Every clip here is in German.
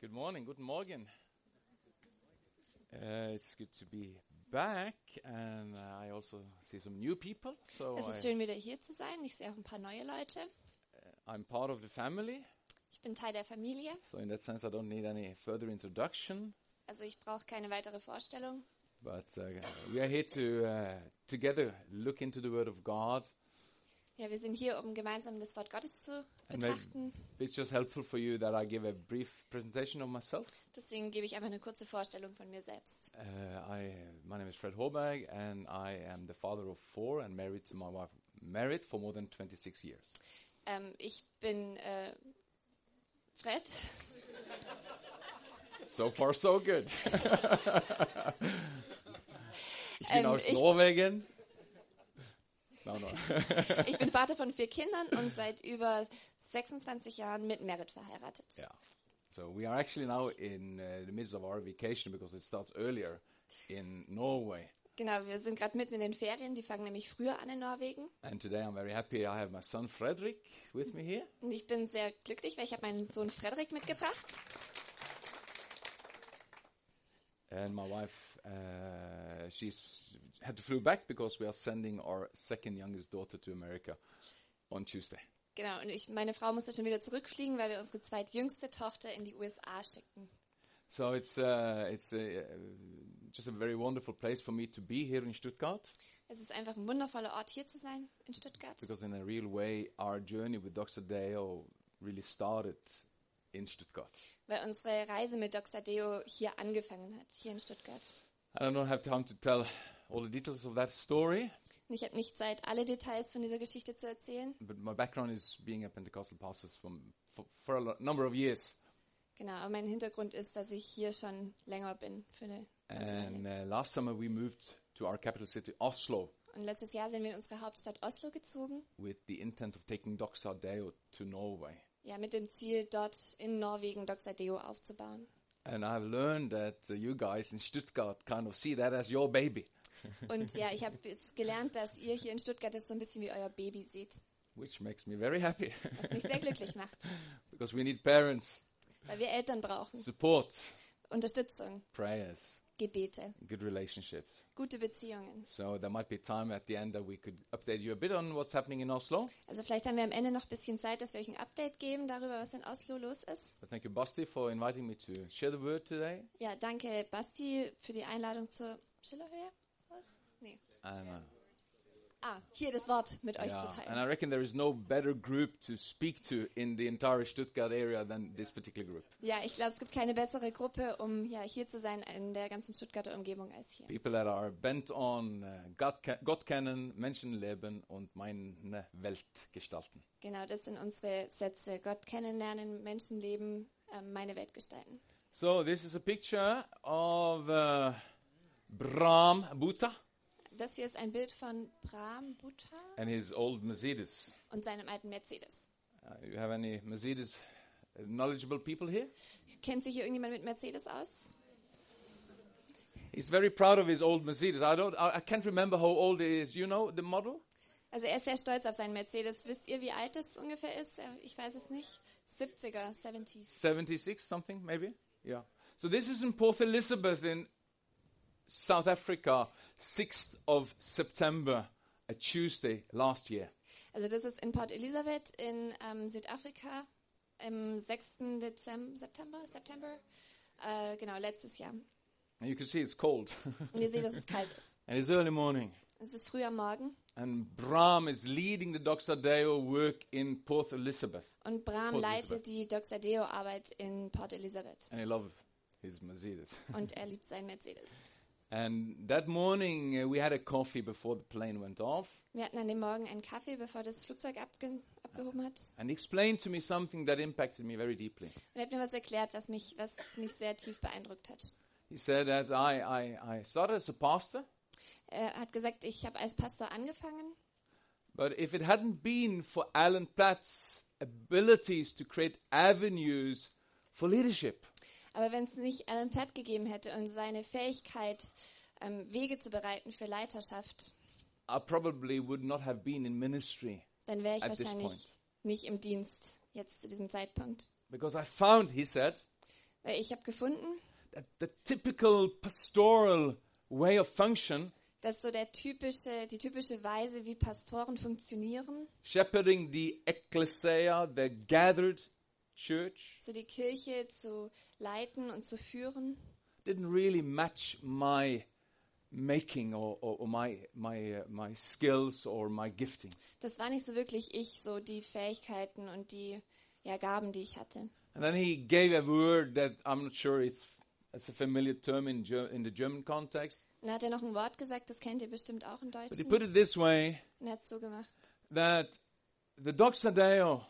Good morning, guten Morgen. Uh, it's good to be back, and uh, I also see some new people. So Es ist I, schön, wieder hier zu sein. Ich sehe auch ein paar neue Leute. I'm part of the family. Ich bin Teil der Familie, So in that sense, I don't need any further introduction. also ich brauche keine weitere Vorstellung. But uh, we are here to uh, together look into the Word of God, Ja, wir sind hier, um gemeinsam das Wort Gottes zu betrachten. it's just helpful for you that I give a brief presentation of myself. Deswegen gebe ich einfach eine kurze Vorstellung von mir selbst. Uh, I, my name is Fred Holberg, and I am the father of four and married to my wife, married for more than 26 years. Ähm, ich bin äh, Fred. So far, so good. ich bin Ähm, aus ich- Norwegen. No, no. Ich bin Vater von vier Kindern und seit über 26 Jahren mit Merit verheiratet. yeah. So we are actually now in uh, the midst of our vacation because it starts earlier in Norway. Genau, wir sind gerade mitten in den Ferien. Die fangen nämlich früher an in Norwegen. And today I'm very happy I have my son Frederick with me here. Und ich bin sehr glücklich, weil ich habe meinen Sohn Frederik mitgebracht. And my wife, uh, she's had to flew back because we are sending our second youngest daughter to America on Tuesday. Genau, und ich, meine Frau musste schon wieder zurückfliegen, weil wir unsere zweitjüngste Tochter in die USA schicken. So it's uh, it's uh, just a very wonderful place for me to be here in Stuttgart Es ist einfach ein wundervoller Ort, hier zu sein, in Stuttgart. because in a real way our journey with Dr. Deo really started in Stuttgart. Weil unsere Reise mit Dr. Deo hier angefangen hat, hier in Stuttgart. And I don't have time to tell all the details of that story, ich habe nicht Zeit, alle Details von dieser Geschichte zu erzählen. but my background is being a Pentecostal pastor from, for, for a number of years. Genau, aber mein Hintergrund ist, dass ich hier schon länger bin für eine ganze And Weile. uh, last summer we moved to our capital city, Oslo, Und letztes Jahr sind wir in unsere Hauptstadt Oslo gezogen. with the intent of taking Dr. Deo to Norway. Ja, mit dem Ziel, dort in Norwegen Dr. Deo aufzubauen. And I've learned that uh, you guys in Stuttgart kind of see that as your baby, Und ja, ich habe jetzt gelernt, dass ihr hier in Stuttgart das so ein bisschen wie euer Baby seht, which makes me very happy. Was mich sehr glücklich macht, because we need parents, weil wir Eltern brauchen. support, Unterstützung, prayers, Gebete, good relationships. gute Beziehungen. So there might be time at the end that we could update you a bit on what's happening in Oslo. Also vielleicht haben wir am Ende noch ein bisschen Zeit, dass wir euch ein Update geben darüber, was in Oslo los ist. But thank you, Basti, for inviting me to share the word today. Ja, danke Basti für die Einladung zur Schillerhöhe. Was? Nee. And, uh, Ah, hier das Wort mit euch yeah, zu and I teilen. reckon there is no better group to speak to in the entire Stuttgart area than this particular group. Ja, ich glaube, es gibt keine bessere Gruppe, um ja hier zu sein in der ganzen Stuttgarter Umgebung als hier. People that are bent on uh, Gott, ke- Gott kennen, Menschenleben und meine Welt gestalten. Genau, das sind unsere Sätze. Gott kennenlernen, Menschenleben, ähm, meine Welt gestalten. So this is a picture of uh, Brahm Buddha Das hier ist ein Bild von Bram Buddha and his old Mercedes. und seinem alten Mercedes. Uh, you have any Mercedes uh, knowledgeable people here? Kennt sich hier irgendjemand mit Mercedes aus? He's very proud of his old Mercedes. I don't, I, I can't remember how old it is. You know the model? Also er ist sehr stolz auf seinen Mercedes. Wisst ihr, wie alt es ungefähr ist? Ich weiß es nicht. 70er, 70s. 76 something maybe yeah so this is in port elizabeth in south africa 6th of september a tuesday last year Also das ist in Port Elizabeth in ähm, Südafrika im 6. Dezember, September, September, äh, genau, letztes Jahr. and you can see it's cold Und ihr seht, dass es kalt ist. and it's early morning Es ist früh am Morgen and bram is leading the dr deo work in port elizabeth und Bram Port leitet Elizabeth. die Dr. Deo Arbeit in Port Elizabeth and he loves his mercedes und er liebt seinen Mercedes. And that morning uh, we had a coffee before the plane went off Wir hatten an dem Morgen einen Kaffee, bevor das Flugzeug abge abgehoben hat. and he explained to me something that impacted me very deeply Und er hat mir was erklärt, was mich, was mich sehr tief beeindruckt hat. he said that i, I, I started as a pastor Er hat gesagt, ich habe als Pastor angefangen, But if it hadn't been for Alan Platt's abilities to create avenues for leadership, aber wenn es nicht Alan Platt gegeben hätte und seine Fähigkeit, ähm, Wege zu bereiten für Leiterschaft, I probably would not have been in ministry dann wäre ich At this wahrscheinlich point. nicht im Dienst jetzt zu diesem Zeitpunkt. because I found, he said, Äh, Ich habe gefunden, that the typical pastoral way of function, dass so der typische, die typische Weise, wie Pastoren funktionieren, shepherding the ecclesia, the gathered church, so die Kirche zu leiten und zu führen, didn't really match my making or, or, or my, my, uh, my skills or my gifting. das war nicht so wirklich ich, so die Fähigkeiten und die ja, Gaben, die ich hatte. And then he gave a word that I'm not sure it's, it's a familiar term in, Ger- in the German context, Dann hat er noch ein Wort gesagt, das kennt ihr bestimmt auch im but he put it this way Und er hat es so gemacht. that the Doxadeo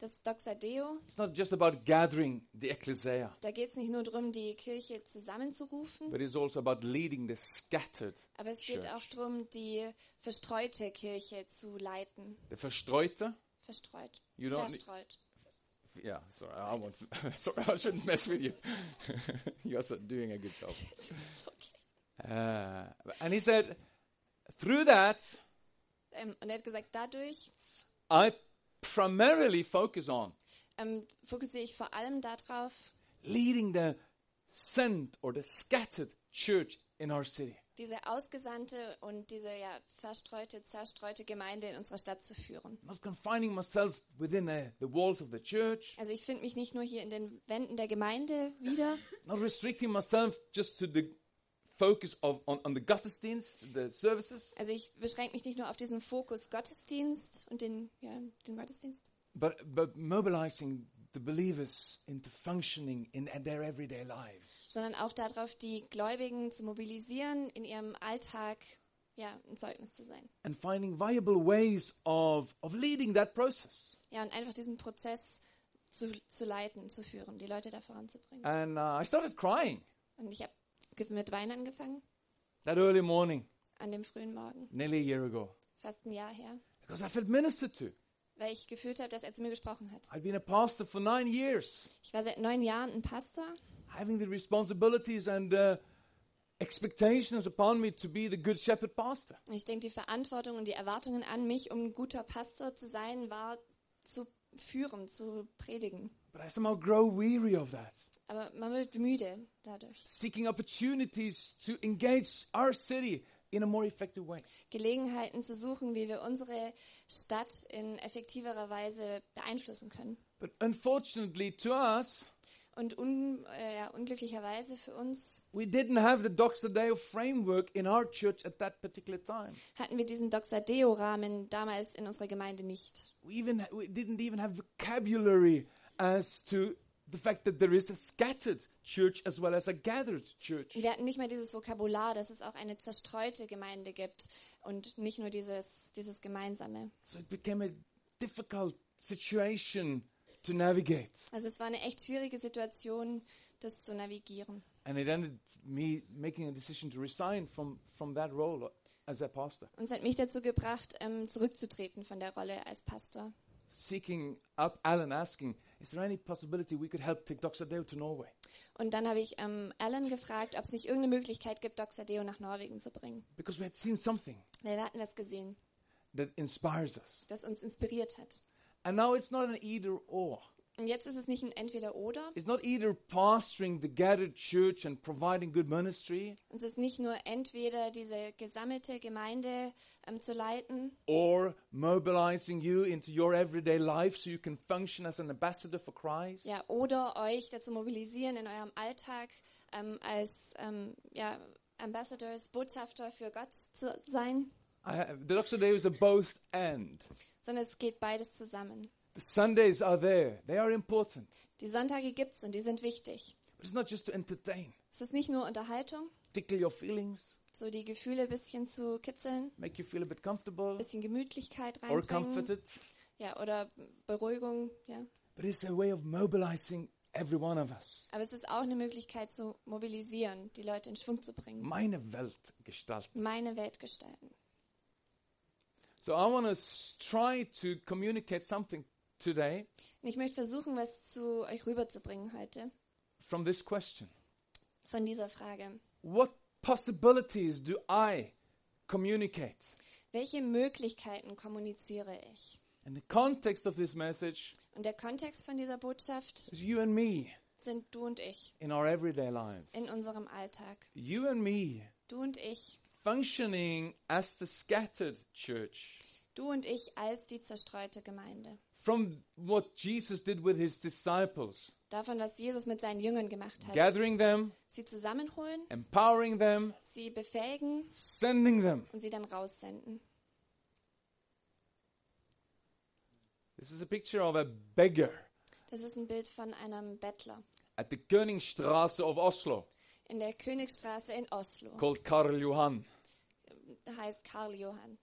Das Doxadeo, is not just about gathering the ecclesia, da geht es nicht nur darum, die Kirche zusammenzurufen, but it's also about leading the scattered, aber es geht Church. auch darum, die verstreute Kirche zu leiten. the verstreute. Verstreut. You don't Zerstreut. Yeah, sorry, I want. sorry, I shouldn't mess with you. You're so- doing a good job. Ist okay. Uh, and he said, through that, ähm, und er hat gesagt, dadurch I primarily focus on ähm, fokussiere ich vor allem darauf, leading the sent or the scattered church in our city. diese ausgesandte und diese ja verstreute, zerstreute Gemeinde in unserer Stadt zu führen. Not confining myself within the, the walls of the church, Also ich finde mich nicht nur hier in den Wänden der Gemeinde wieder, not restricting myself just to the focus of on, on the Gottesdienst, the services, also ich beschränke mich nicht nur auf diesen Fokus Gottesdienst und den, ja, den Gottesdienst, but, but mobilizing the believers into functioning in their everyday lives. sondern auch darauf, die Gläubigen zu mobilisieren, in ihrem Alltag ja, ein Zeugnis zu sein. and finding viable ways of, of leading that process. Ja, und einfach diesen Prozess zu, zu leiten, zu führen, die Leute da voranzubringen. And uh, I started crying Und ich habe mit Wein angefangen, that early morning, an dem frühen Morgen, nearly a year ago, fast ein Jahr her, because I felt ministered to. weil ich gefühlt habe, dass er zu mir gesprochen hat. I'd been a pastor for nine years, Ich war seit neun Jahren ein Pastor having the responsibilities and uh, expectations upon me to be the good shepherd pastor. Ich denke, die Verantwortung und die Erwartungen an mich, um ein guter Pastor zu sein, war zu führen, zu predigen. But I somehow grow weary of that, Aber man wird müde dadurch. seeking opportunities to engage our city in a more effective way. Gelegenheiten zu suchen, wie wir unsere Stadt in effektiverer Weise beeinflussen können. But unfortunately, to us, Und un, äh, unglücklicherweise für uns we didn't have the Doxadeo framework in our church at that particular time. hatten wir diesen Doxadeo-Rahmen damals in unserer Gemeinde nicht. We even we didn't even have vocabulary as to the fact that there is a scattered church as well as a gathered church. Wir hatten nicht mal dieses Vokabular, dass es auch eine zerstreute Gemeinde gibt und nicht nur dieses, dieses Gemeinsame. So it became a difficult situation to navigate. Also es war eine echt schwierige Situation, das zu navigieren. And it ended me making a decision to resign from, from that role as a pastor, Und es hat mich dazu gebracht, ähm, zurückzutreten von der Rolle als Pastor. seeking out Alan, asking, is there any possibility we could help take Doxadeo to Norway? Und dann habe ich ähm, Alan gefragt, ob es nicht irgendeine Möglichkeit gibt, Doxadeo nach Norwegen zu bringen. Because we had seen something Weil wir hatten was gesehen, that inspires us. das uns inspiriert hat. And now it's not an either or. Und jetzt ist es nicht ein Entweder-Oder. It's not either pastoring the gathered church and providing good ministry Es ist nicht nur entweder diese gesammelte Gemeinde ähm, zu leiten or mobilizing you into your everyday life so you can function as an ambassador for Christ. ja, oder euch dazu mobilisieren, in eurem Alltag ähm, als ähm, ja, Ambassadors, Botschafter für Gott zu sein, I, the Doxadeo is a both and. sondern es geht beides zusammen. The Sundays are there, they are important. Die Sonntage gibt's und die sind wichtig. But it's not just to entertain, Es ist nicht nur Unterhaltung, tickle your feelings, so die Gefühle ein bisschen zu kitzeln, make you feel a bit comfortable ein bisschen Gemütlichkeit or reinbringen, comforted, ja, oder Beruhigung, ja. but it's a way of mobilizing every one of us. Aber es ist auch eine Möglichkeit zu mobilisieren, die Leute in Schwung zu bringen, Meine Welt gestalten. meine Welt gestalten. So I want to try to communicate something today Und ich möchte versuchen, was zu euch rüberzubringen heute from this question. von dieser Frage. What possibilities do I communicate? Welche Möglichkeiten kommuniziere ich? And the context of this message Und der Kontext von dieser Botschaft is you and me. sind du und ich in our everyday lives. in unserem Alltag. You and me Du und ich, functioning as the scattered church. du und ich als die zerstreute Gemeinde. From what Jesus did with his disciples, Davon, was Jesus mit seinen Jüngern gemacht hat. gathering them, Sie zusammenholen, empowering them, sie befähigen sending them. und sie dann raussenden. This is a picture of a beggar Das ist ein Bild von einem Bettler at the Königstraße of Oslo in der Königstraße in Oslo. called Karl Johan. Heißt Karl Johann.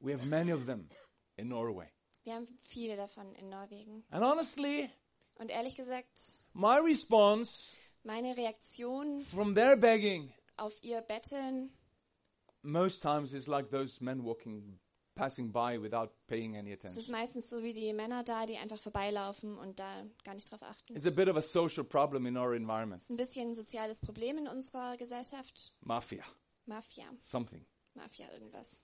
We have many of them in Norway. Wir haben viele davon in Norwegen. And honestly, Und ehrlich gesagt, my response meine Reaktion from their begging auf ihr Betteln most times is like those men walking, passing by without paying any es ist attention. meistens so wie die Männer da, die einfach vorbeilaufen und da gar nicht drauf achten. It's a bit of a social problem in our environment. Es ist ein bisschen ein soziales Problem in unserer Gesellschaft. Mafia, Mafia, something. Mafia irgendwas.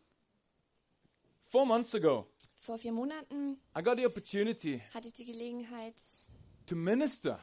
Four months ago, Vor vier Monaten I got the opportunity hatte ich die Gelegenheit, to minister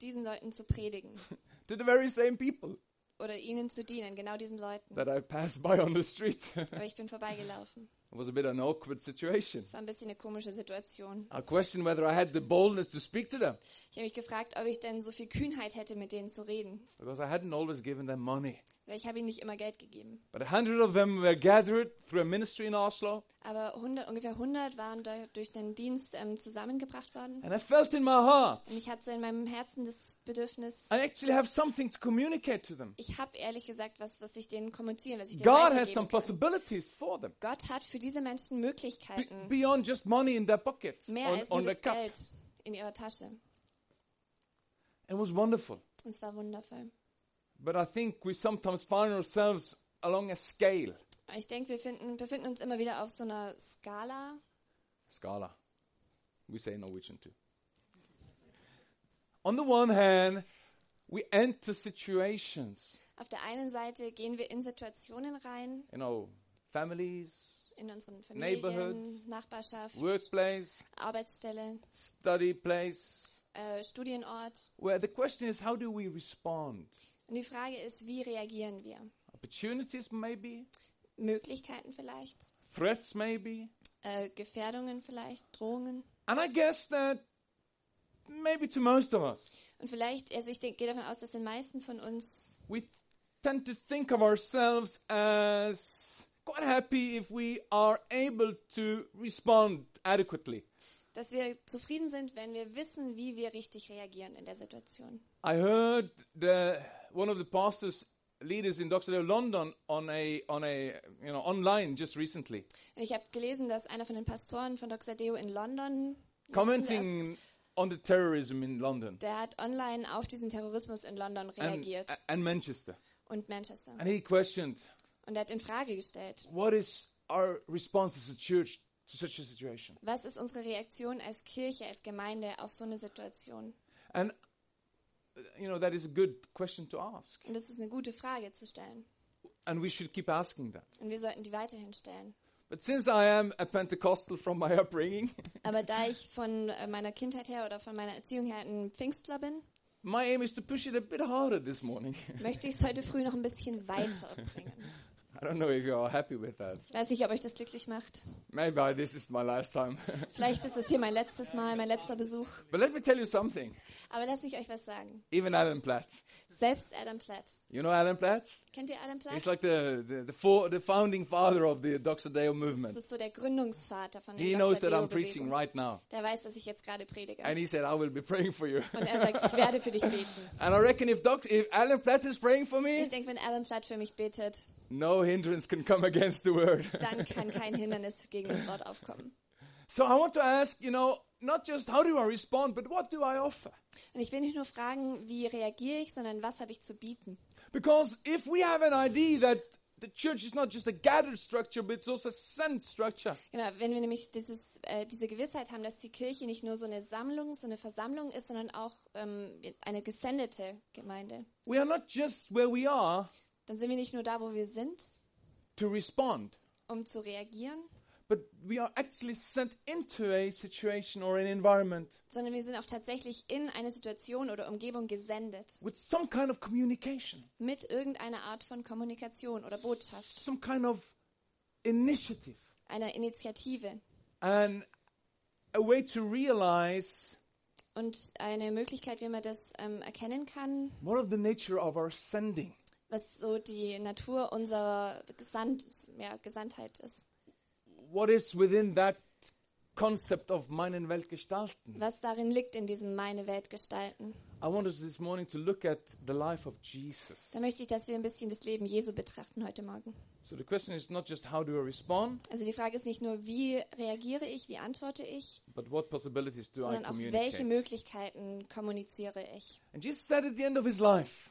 diesen Leuten zu predigen. to the very same people oder ihnen zu dienen, genau diesen Leuten. that I passed by on the street. it Aber ich bin vorbeigelaufen. was a bit an awkward situation. Es war ein bisschen eine komische Situation. I questioned whether I had the boldness to speak to them Ich habe mich gefragt, ob ich denn so viel Kühnheit hätte, mit denen zu reden. because I hadn't always given them money. Weil ich habe ihnen nicht immer Geld gegeben. But a hundred of them were gathered through a ministry in Oslo, Aber 100, ungefähr 100 waren da durch den Dienst ähm, zusammengebracht worden. and I felt in my heart Und ich hatte so in meinem Herzen das Bedürfnis, I actually have something to communicate to them. ich habe ehrlich gesagt was, was ich denen kommunizieren, was ich denen God has some kann. possibilities for them Gott hat für diese Menschen be- Möglichkeiten, beyond just money in their pocket mehr on, als nur das cup. Geld in ihrer Tasche. It was wonderful. Und es war wundervoll. But I think we sometimes find ourselves along a scale. Ich denke, wir finden, befinden uns immer wieder auf so einer Skala. Scala. We say in Norwegian too. On the one hand, we enter situations, Auf der einen Seite gehen wir in Situationen rein, you know, families, in unseren Familien, Nachbarschaft, workplace, Arbeitsstelle, study place, äh, Studienort. where the question is how do we respond? Und die Frage ist, wie reagieren wir? Opportunities, maybe, Möglichkeiten vielleicht, threats, maybe. äh, Gefährdungen vielleicht, Drohungen. And I guess that maybe to most of us, Und vielleicht, also ich gehe davon aus, dass den meisten von uns, we tend to think of ourselves as quite happy if we are able to respond adequately. dass wir zufrieden sind, wenn wir wissen, wie wir richtig reagieren in der Situation. I heard the, one of the pastors leaders in Dr. London on a on a you know online just recently Und ich habe gelesen, dass einer von den Pastoren von Dr. Deo in London, commenting on the terrorism in London der hat online auf diesen Terrorismus in London and, reagiert and Manchester und Manchester. and he questioned Und er hat in Frage gestellt, what is our response as a church to such a situation was ist unsere Reaktion als Kirche, als Gemeinde auf so eine Situation? and you know that is a good question to ask Und das ist eine gute Frage zu stellen. and we should keep asking that Und wir sollten die weiterhin stellen. But since I am a Pentecostal from my upbringing Aber da ich von äh, meiner Kindheit her oder von meiner Erziehung her ein Pfingstler bin, my aim is to push it a bit harder this morning möchte ich es heute früh noch ein bisschen weiter bringen. I don't know if you are happy with that Ich weiß nicht, ob euch das glücklich macht. maybe this is my last time Vielleicht ist es hier mein letztes Mal, mein letzter Besuch. But let me tell you something. Aber lasst mich euch was sagen. Even Alan Platt. Selbst Adam Platt. You know Alan Platt? Kennt ihr Adam Platt? He's like the, the, the, for, the founding father of the Doxodeo das movement. ist so der Gründungsvater von He der knows that I'm preaching right now. Der weiß, dass ich jetzt gerade predige. And he said, I will be praying for you. Und er sagt, ich werde für dich beten. and I reckon if, Doc, if Alan Platt is praying for me, Ich denke, wenn Alan Platt für mich betet, no hindrance can come against the word. dann kann kein Hindernis gegen das Wort aufkommen. so I want to ask, you know, not just how do I respond, but what do I offer? Und ich will nicht nur fragen, wie reagiere ich, sondern was habe ich zu bieten. Because if we have an idea that the church is not just a gathered structure, but it's also a sent structure, Genau, wenn wir nämlich dieses, äh, diese Gewissheit haben, dass die Kirche nicht nur so eine Sammlung, so eine Versammlung ist, sondern auch ähm, eine gesendete Gemeinde, we are not just where we are dann sind wir nicht nur da, wo wir sind, to respond, um zu reagieren, but we are actually sent into a situation or an environment sondern wir sind auch tatsächlich in eine Situation oder Umgebung gesendet with some kind of communication, mit irgendeiner Art von Kommunikation oder Botschaft, some kind of initiative, einer Initiative and a way to realize und eine Möglichkeit, wie man das ähm, erkennen kann, more of the nature of our sending. was so die Natur unserer Gesandt, ja, Gesandtheit ist. What is within that concept of meinen Welt gestalten? Was darin liegt in diesem meine Welt gestalten. I want us this morning to look at the life of Jesus. Da möchte ich, dass wir ein bisschen das Leben Jesu betrachten heute Morgen. So the question is not just how do I respond, Also die Frage ist nicht nur, wie reagiere ich, wie antworte ich, but what possibilities do I sondern auch welche? Möglichkeiten kommuniziere ich. And Jesus said at the end of his life,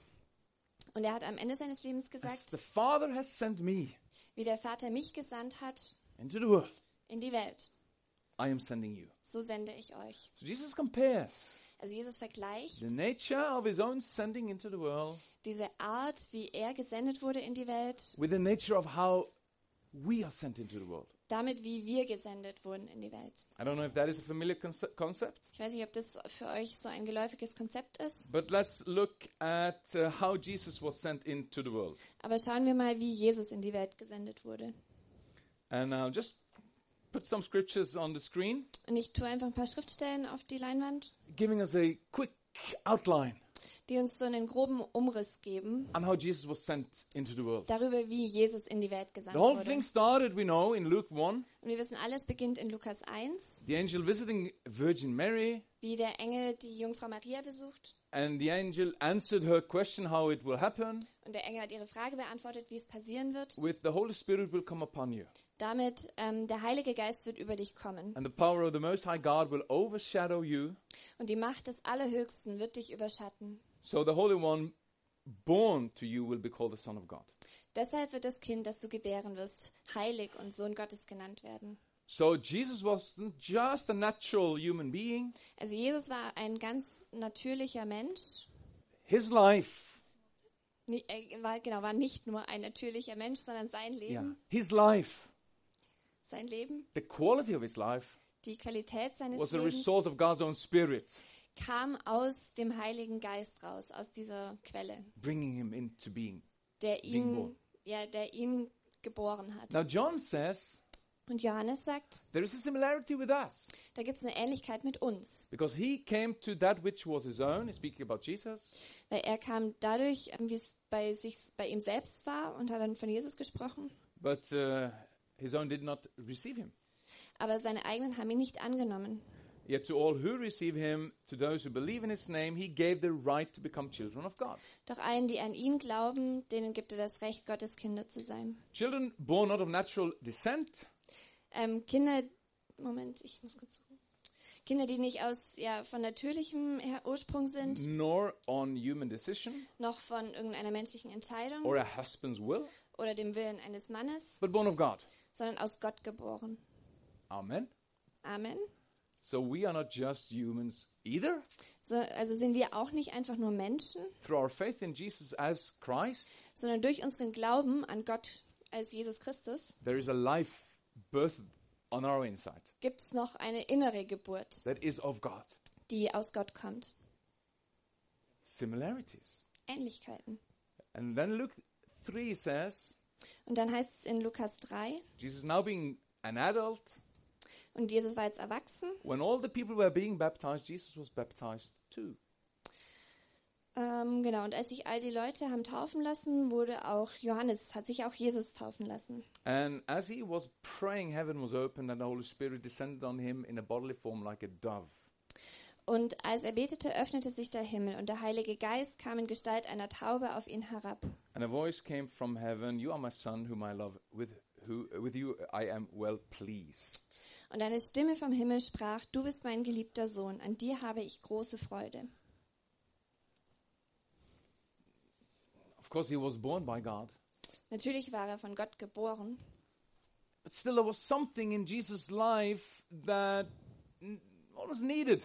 Und er hat am Ende seines Lebens as gesagt, the Father has sent me wie der Vater mich gesandt hat into the world, in die Welt, I am sending you. so sende ich euch. So Jesus compares Also Jesus vergleicht the nature of his own sending into the world diese Art, wie er gesendet wurde in die Welt, with the nature of how we are sent into the world. damit, wie wir gesendet wurden in die Welt. I don't know if that is a familiar conce- concept, Ich weiß nicht, ob das für euch so ein geläufiges Konzept ist, but let's look at uh, how Jesus was sent into the world. aber schauen wir mal, wie Jesus in die Welt gesendet wurde. And I'll just put some scriptures on the screen, Und ich tue einfach ein paar Schriftstellen auf die Leinwand, giving us a quick outline die uns so einen groben Umriss geben on how Jesus was sent into the world. darüber, wie Jesus in die Welt gesandt The whole wurde. thing started, we know, in Luke 1, Und wir wissen, alles beginnt in Lukas 1, the angel visiting Virgin Mary, wie der Engel die Jungfrau Maria besucht. And the angel answered her question how it will happen Und der Engel hat ihre Frage beantwortet, wie es passieren wird. with the Holy Spirit will come upon you, Damit ähm, der Heilige Geist wird über dich kommen. and the power of the Most High God will overshadow you. Und die Macht des Allerhöchsten wird dich überschatten. So the Holy One born to you will be called the Son of God. Deshalb wird das Kind, das du gebären wirst, heilig und Sohn Gottes genannt werden. So Jesus wasn't just a natural human being. Also Jesus war ein ganz natürlicher Mensch. His life, Er war, genau, war nicht nur ein natürlicher Mensch, sondern sein Leben, yeah, his life, sein Leben, the quality of his life die Qualität seines was a Lebens result of God's own Spirit. kam aus dem Heiligen Geist raus, aus dieser Quelle, bringing him into being. der ihn, ja, der ihn geboren hat. Now John says Und Johannes sagt, there is a similarity with us da gibt es eine Ähnlichkeit mit uns, because he came to that which was his own. Speaking about Jesus, weil er kam dadurch, ähm, wie es bei sich, bei ihm selbst war und hat dann von Jesus gesprochen, but uh, his own did not receive him. aber seine eigenen haben ihn nicht angenommen. Yet to all who receive him, to those who believe in his name, he gave the right to become children of God. Doch allen, die an ihn glauben, denen gibt er das Recht, Gottes Kinder zu sein. Children born not of natural descent, Ähm, Kinder, Moment, ich muss kurz suchen. Kinder, die nicht aus ja, von natürlichem Ursprung sind, nor on human decision noch von irgendeiner menschlichen Entscheidung or a husband's will, oder dem Willen eines Mannes, but born of God. sondern aus Gott geboren. Amen. Amen. So we are not just humans either. So, also sind wir auch nicht einfach nur Menschen, Through our faith in Jesus as Christ, sondern durch unseren Glauben an Gott als Jesus Christus there is a life birth on our inside gibt es noch eine innere Geburt, that is of God. die aus Gott kommt. Similarities. Ähnlichkeiten. And then Luke 3 says, Und dann heißt es in Lukas 3, Jesus now being an adult, und Jesus war jetzt erwachsen, when all the people were being baptized, Jesus was baptized too. Ähm, genau, und als sich all die Leute haben taufen lassen, wurde auch Johannes, hat sich auch Jesus taufen lassen. And as he was praying, heaven was opened and the Holy Spirit descended on him in a bodily form like a dove. Und als er betete, öffnete sich der Himmel und der Heilige Geist kam in Gestalt einer Taube auf ihn herab. And a voice came from heaven, You are my son, whom I love. With, who, with you I am well pleased. Und eine Stimme vom Himmel sprach, du bist mein geliebter Sohn, an dir habe ich große Freude. Course, he was born by God. Natürlich war er von Gott geboren, But still, there was something in Jesus' life that was needed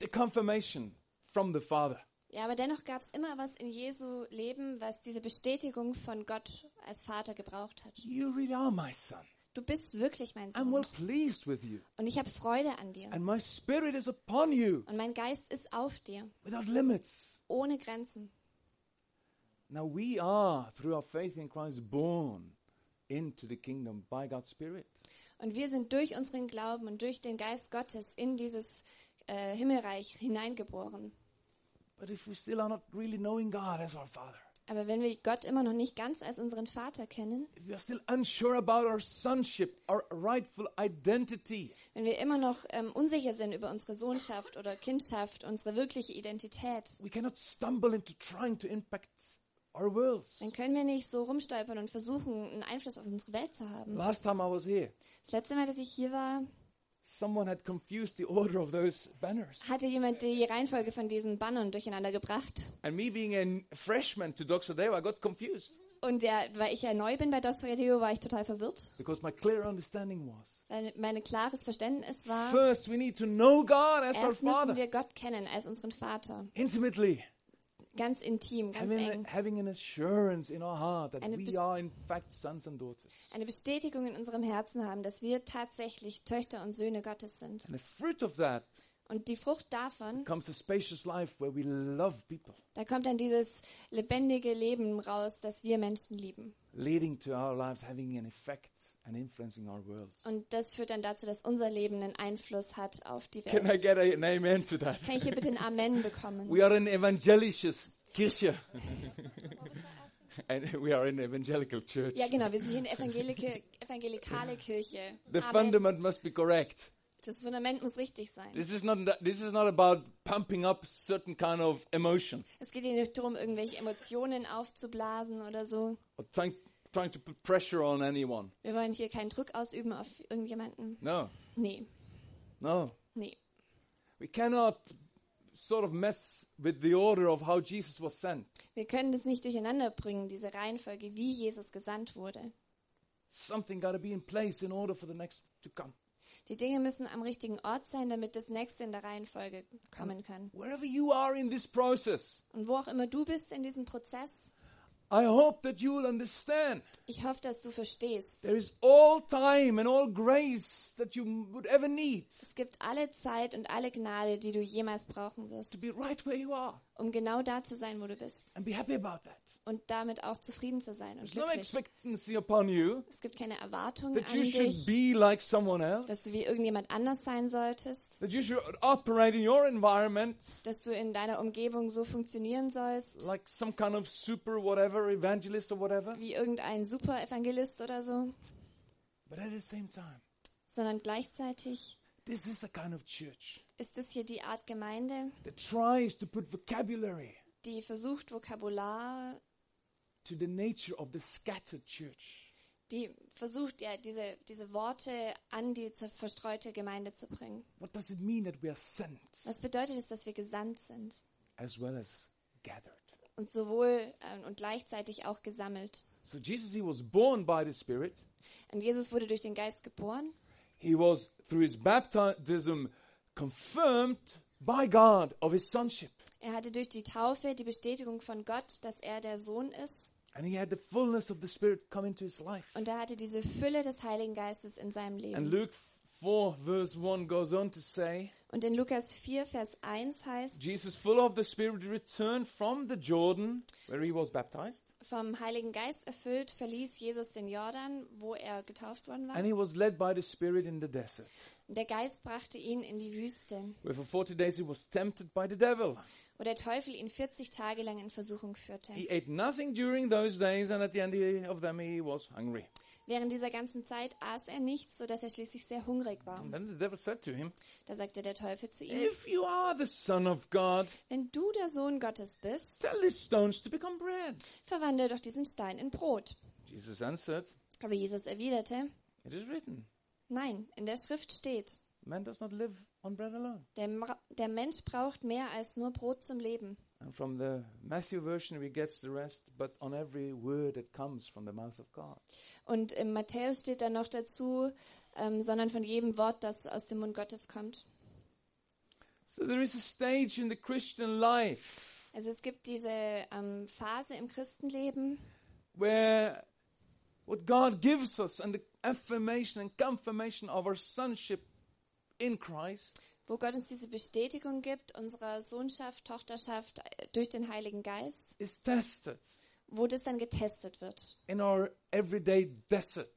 the confirmation from the Father. ja, aber dennoch gab es immer was in Jesu Leben, was diese Bestätigung von Gott als Vater gebraucht hat. You really are my son. du bist wirklich mein I'm Sohn. well pleased with you. Und ich habe Freude an dir. And my spirit is upon you Und mein Geist ist auf dir, without limits. ohne Grenzen. Now we are, through our faith in Christ, born into the kingdom by God's Spirit. Und wir sind durch unseren Glauben und durch den Geist Gottes in dieses äh, Himmelreich hineingeboren. But if we still are not really knowing God as our Father, Aber wenn wir Gott immer noch nicht ganz als unseren Vater kennen, our sonship, our rightful identity, wenn wir immer noch ähm, unsicher sind über unsere Sohnschaft oder Kindschaft, unsere wirkliche Identität, we cannot stumble into trying to impact. Dann können wir nicht so rumstolpern und versuchen, einen Einfluss auf unsere Welt zu haben. Last time I was here, Das letzte Mal, dass ich hier war, someone had confused the order of those banners. hatte jemand die Reihenfolge von diesen Bannern durcheinander gebracht. And me being a freshman to Doxodeo, I got confused Und der, weil ich ja neu bin bei Dr. Radio, war ich total verwirrt, because my clear understanding was weil mein klares Verständnis war, first we need to know God as our erst müssen Father wir Gott kennen als unseren Vater. intimately. Ganz intim, ganz having, eng. having an assurance in our heart that Eine we bes- are in fact sons and daughters. Eine Bestätigung in unserem Herzen haben, dass wir tatsächlich Töchter und Söhne Gottes sind. And the fruit of that Und die Frucht davon, comes a spacious life where we love people, da kommt dann dieses lebendige Leben raus, dass wir Menschen lieben. leading to our lives having an effect and influencing our worlds. Und das führt dann dazu, dass unser Leben einen Einfluss hat auf die Can I Welt. get an amen to that? Kann ich hier bitte ein Amen bekommen? We are an evangelisches Kirche. and we are an evangelical church. Ja, genau, wir sind eine evangelikale Kirche. The Amen. fundament must be correct. Das Fundament muss richtig sein. This is not this is not about pumping up certain kind of emotion Es geht hier nicht darum, irgendwelche Emotionen aufzublasen oder so. or trying trying to put pressure on anyone. Wir wollen hier keinen Druck ausüben auf irgendjemanden. No. Nee, No. nee. We cannot sort of mess with the order of how Jesus was sent. Wir können das nicht durcheinander bringen, diese Reihenfolge, wie Jesus gesandt wurde. Something got to be in place in order for the next to come. Die Dinge müssen am richtigen Ort sein, damit das nächste in der Reihenfolge kommen kann. Wherever you are in this process, Und wo auch immer du bist in diesem Prozess, I hope that you will understand ich hoffe, dass du verstehst. there is all time and all grace that you would ever need Es gibt alle Zeit und alle Gnade, die du jemals brauchen to wirst, be right where you are um genau da zu sein, wo du bist. and be happy about that. Und damit auch zufrieden zu sein und glücklich. expectancy upon you Es gibt keine Erwartung that an dich, be like someone dass du wie irgendjemand anders sein solltest, that you should operate in your environment dass du in deiner Umgebung so funktionieren sollst, like some kind of super whatever evangelist or whatever. wie irgendein Super-Evangelist oder so, But at the same time, sondern gleichzeitig this is a kind of church ist es hier die Art Gemeinde, die versucht, Vokabular, to the nature of the scattered church. die versucht, ja, diese, diese Worte an die verstreute Gemeinde zu bringen. What does it mean that we are sent Was bedeutet es, dass wir gesandt sind as well as gathered? und sowohl ähm, und gleichzeitig auch gesammelt? So Jesus, he was born by the Spirit. Und Jesus wurde durch den Geist geboren. He was, through his baptism, confirmed by God of his sonship. Er hatte durch die Taufe die Bestätigung von Gott, dass er der Sohn ist. And he had the fullness of the Spirit come into his life. Und er hatte diese Fülle des Heiligen Geistes in seinem Leben. And Luke 4, verse 1 goes on to say, Und in Lukas 4, Vers 1 heißt, Jesus, full of the Spirit, returned from the Jordan, where he was baptized, vom Heiligen Geist erfüllt, verließ Jesus den Jordan, wo er getauft worden war. and he was led by the Spirit in the desert, Der Geist brachte ihn in die Wüste, where for 40 days he was tempted by the devil. wo der Teufel ihn 40 Tage lang in Versuchung führte. He ate nothing during those days, and at the end of them he was hungry. Während dieser ganzen Zeit aß er nichts, sodass er schließlich sehr hungrig war. And then the devil said to him, Da sagte der Teufel zu ihm, If you are the Son of God, wenn du der Sohn Gottes bist, tell these stones to become bread. verwandle doch diesen Stein in Brot. Jesus answered, Aber Jesus erwiderte, It is written, nein, in der Schrift steht, man does not live on bread alone. der, der Mensch braucht mehr als nur Brot zum Leben. And from the Matthew version, we get the rest, but on every word that comes from the mouth of God. Und im Matthäus steht dann noch dazu, ähm, sondern von jedem Wort, das aus dem Mund Gottes kommt. So there is a stage in the Christian life Also es gibt diese ähm, Phase im Christenleben, where what God gives us and the, affirmation and confirmation of our sonship in Christ wo Gott uns diese Bestätigung gibt, unserer Sohnschaft, Tochterschaft durch den Heiligen Geist, is tested wo das dann getestet wird. in our everyday desert,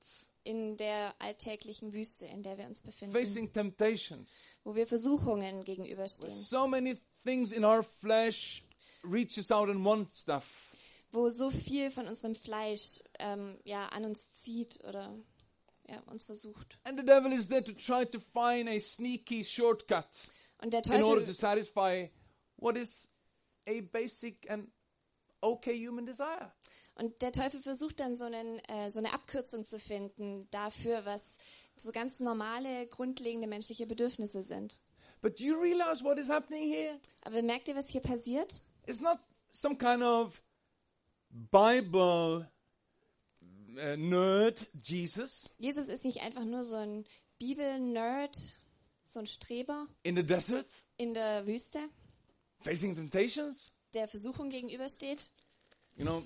In der alltäglichen Wüste, in der wir uns befinden. facing temptations. Wo wir Versuchungen where gegenüberstehen. So many things in our flesh reaches out and wants stuff. Wo so viel von unserem Fleisch ähm, ja, an uns zieht oder ja, uns versucht. And the devil is there to try to find a sneaky shortcut Und der in order to Teufel, satisfy what is a basic and okay human desire. und der Teufel versucht dann so, einen, äh, so eine Abkürzung zu finden dafür, was so ganz normale, grundlegende menschliche Bedürfnisse sind. But do you realize what is happening here? Aber merkt ihr, was hier passiert? It's not some kind of Bible uh, nerd Jesus Jesus ist nicht einfach nur so ein Bibel-Nerd, so ein Streber in the desert in der Wüste, facing temptations. der Versuchung gegenübersteht You know,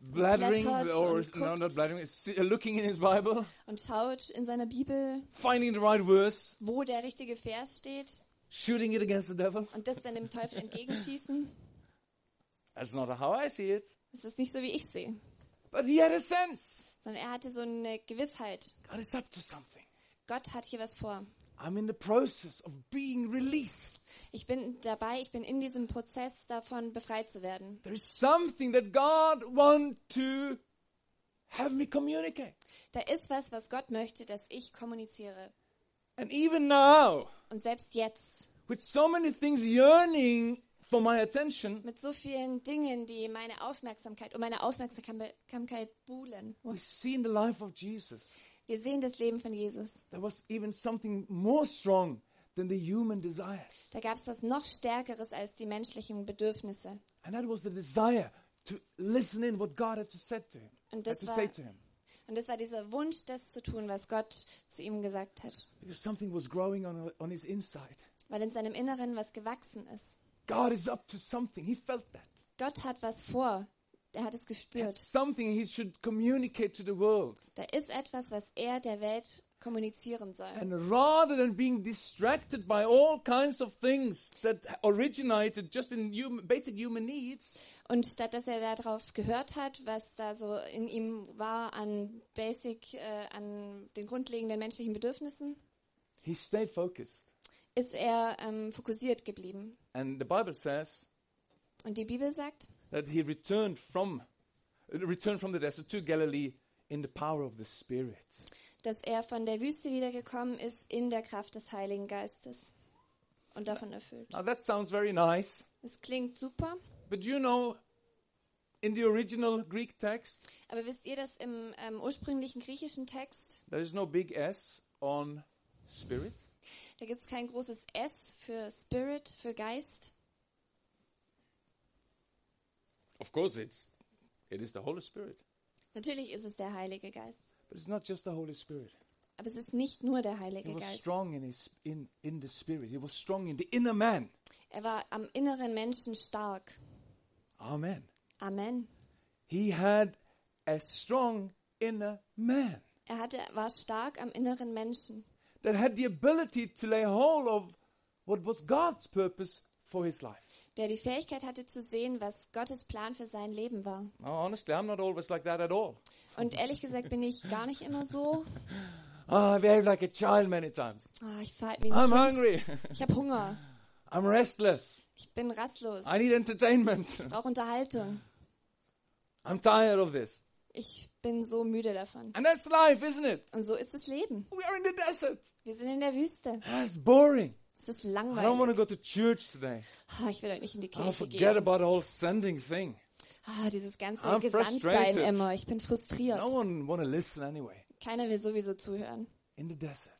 blathering or und no, not blathering, looking in his Bible, und schaut in seiner Bibel, finding the right verse, wo der richtige Vers steht shooting it against the devil. und das dann dem Teufel entgegenschießen. That's not how I see it. Das ist nicht so, wie ich sehe, But he had a sense. sondern er hatte so eine Gewissheit. God is up to something. Gott hat hier was vor. I'm in the process of being released. Ich bin dabei, ich bin in diesem Prozess davon befreit zu werden. There is something that God wants to have me communicate. Da ist was, was Gott möchte, dass ich kommuniziere. And even now, Und selbst jetzt, with so many things yearning for my attention, mit so vielen Dingen, die meine Aufmerksamkeit, um meine Aufmerksamkeit buhlen. we see in the life of Jesus Wir sehen das Leben von Jesus. there was even something more strong than the human desires. Da gab es das noch Stärkeres als die menschlichen Bedürfnisse. And that was the desire to listen in what God had to, said to him, Und das to war- say to him. Und das war dieser Wunsch, das zu tun, was Gott zu ihm gesagt hat. Because something was growing on, on his inside. Weil in seinem Inneren was gewachsen ist. God is up to something. He felt that. Gott hat was vor. Er hat es gespürt. something he should communicate to the world. Da ist etwas, was er der Welt kommunizieren soll. And rather than being distracted by all kinds of things that originated just in human, basic human needs, Und statt dass er darauf gehört hat, was da so in ihm war an Basic, äh, an den grundlegenden menschlichen Bedürfnissen, he stayed focused. Ist er ähm, fokussiert geblieben. And the Bible says Und die Bibel sagt, that he returned from, returned from the desert to Galilee in the power of the Spirit. dass er von der Wüste wiedergekommen ist in der Kraft des Heiligen Geistes und davon erfüllt. Now that sounds very nice, Es klingt super, but you know, in the original Greek text, aber wisst ihr, dass im ähm, ursprünglichen griechischen Text, there is no big S on spirit. Da gibt es kein großes S für Spirit, für Geist. Of course, it's it is the Holy Spirit, Natürlich ist es der Heilige Geist, but it's not just the Holy Spirit. aber es ist nicht nur der He Heilige was Geist. strong in his in in the spirit. He was strong in the inner man. Er war am inneren Menschen stark. Amen. Amen. He had a strong inner man Er hatte, war stark am inneren Menschen, that had the ability to lay hold of what was God's purpose for his life. der die Fähigkeit hatte zu sehen, was Gottes Plan für sein Leben war. Now, honestly, I'm not always like that at all. Und ehrlich gesagt bin ich gar nicht immer so. Ah, I behave like a child many times. Ah, ich verhalte mich I'm Kind. hungry. Ich habe Hunger. I'm restless. Ich bin rastlos. I need entertainment. Ich brauche Unterhaltung. I'm tired of this. Ich bin so müde davon. And that's life, isn't it? Und so ist das Leben. We are in the desert. Wir sind in der Wüste. That's boring. Es ist I don't want to langweilig. go to church today. Ah, ich will heute nicht in die Kirche forget gehen. about the whole sending thing. Ah, dieses ganze I'm Gesandtsein immer. Ich bin frustriert. No one want to listen anyway. Keiner will sowieso zuhören. In the desert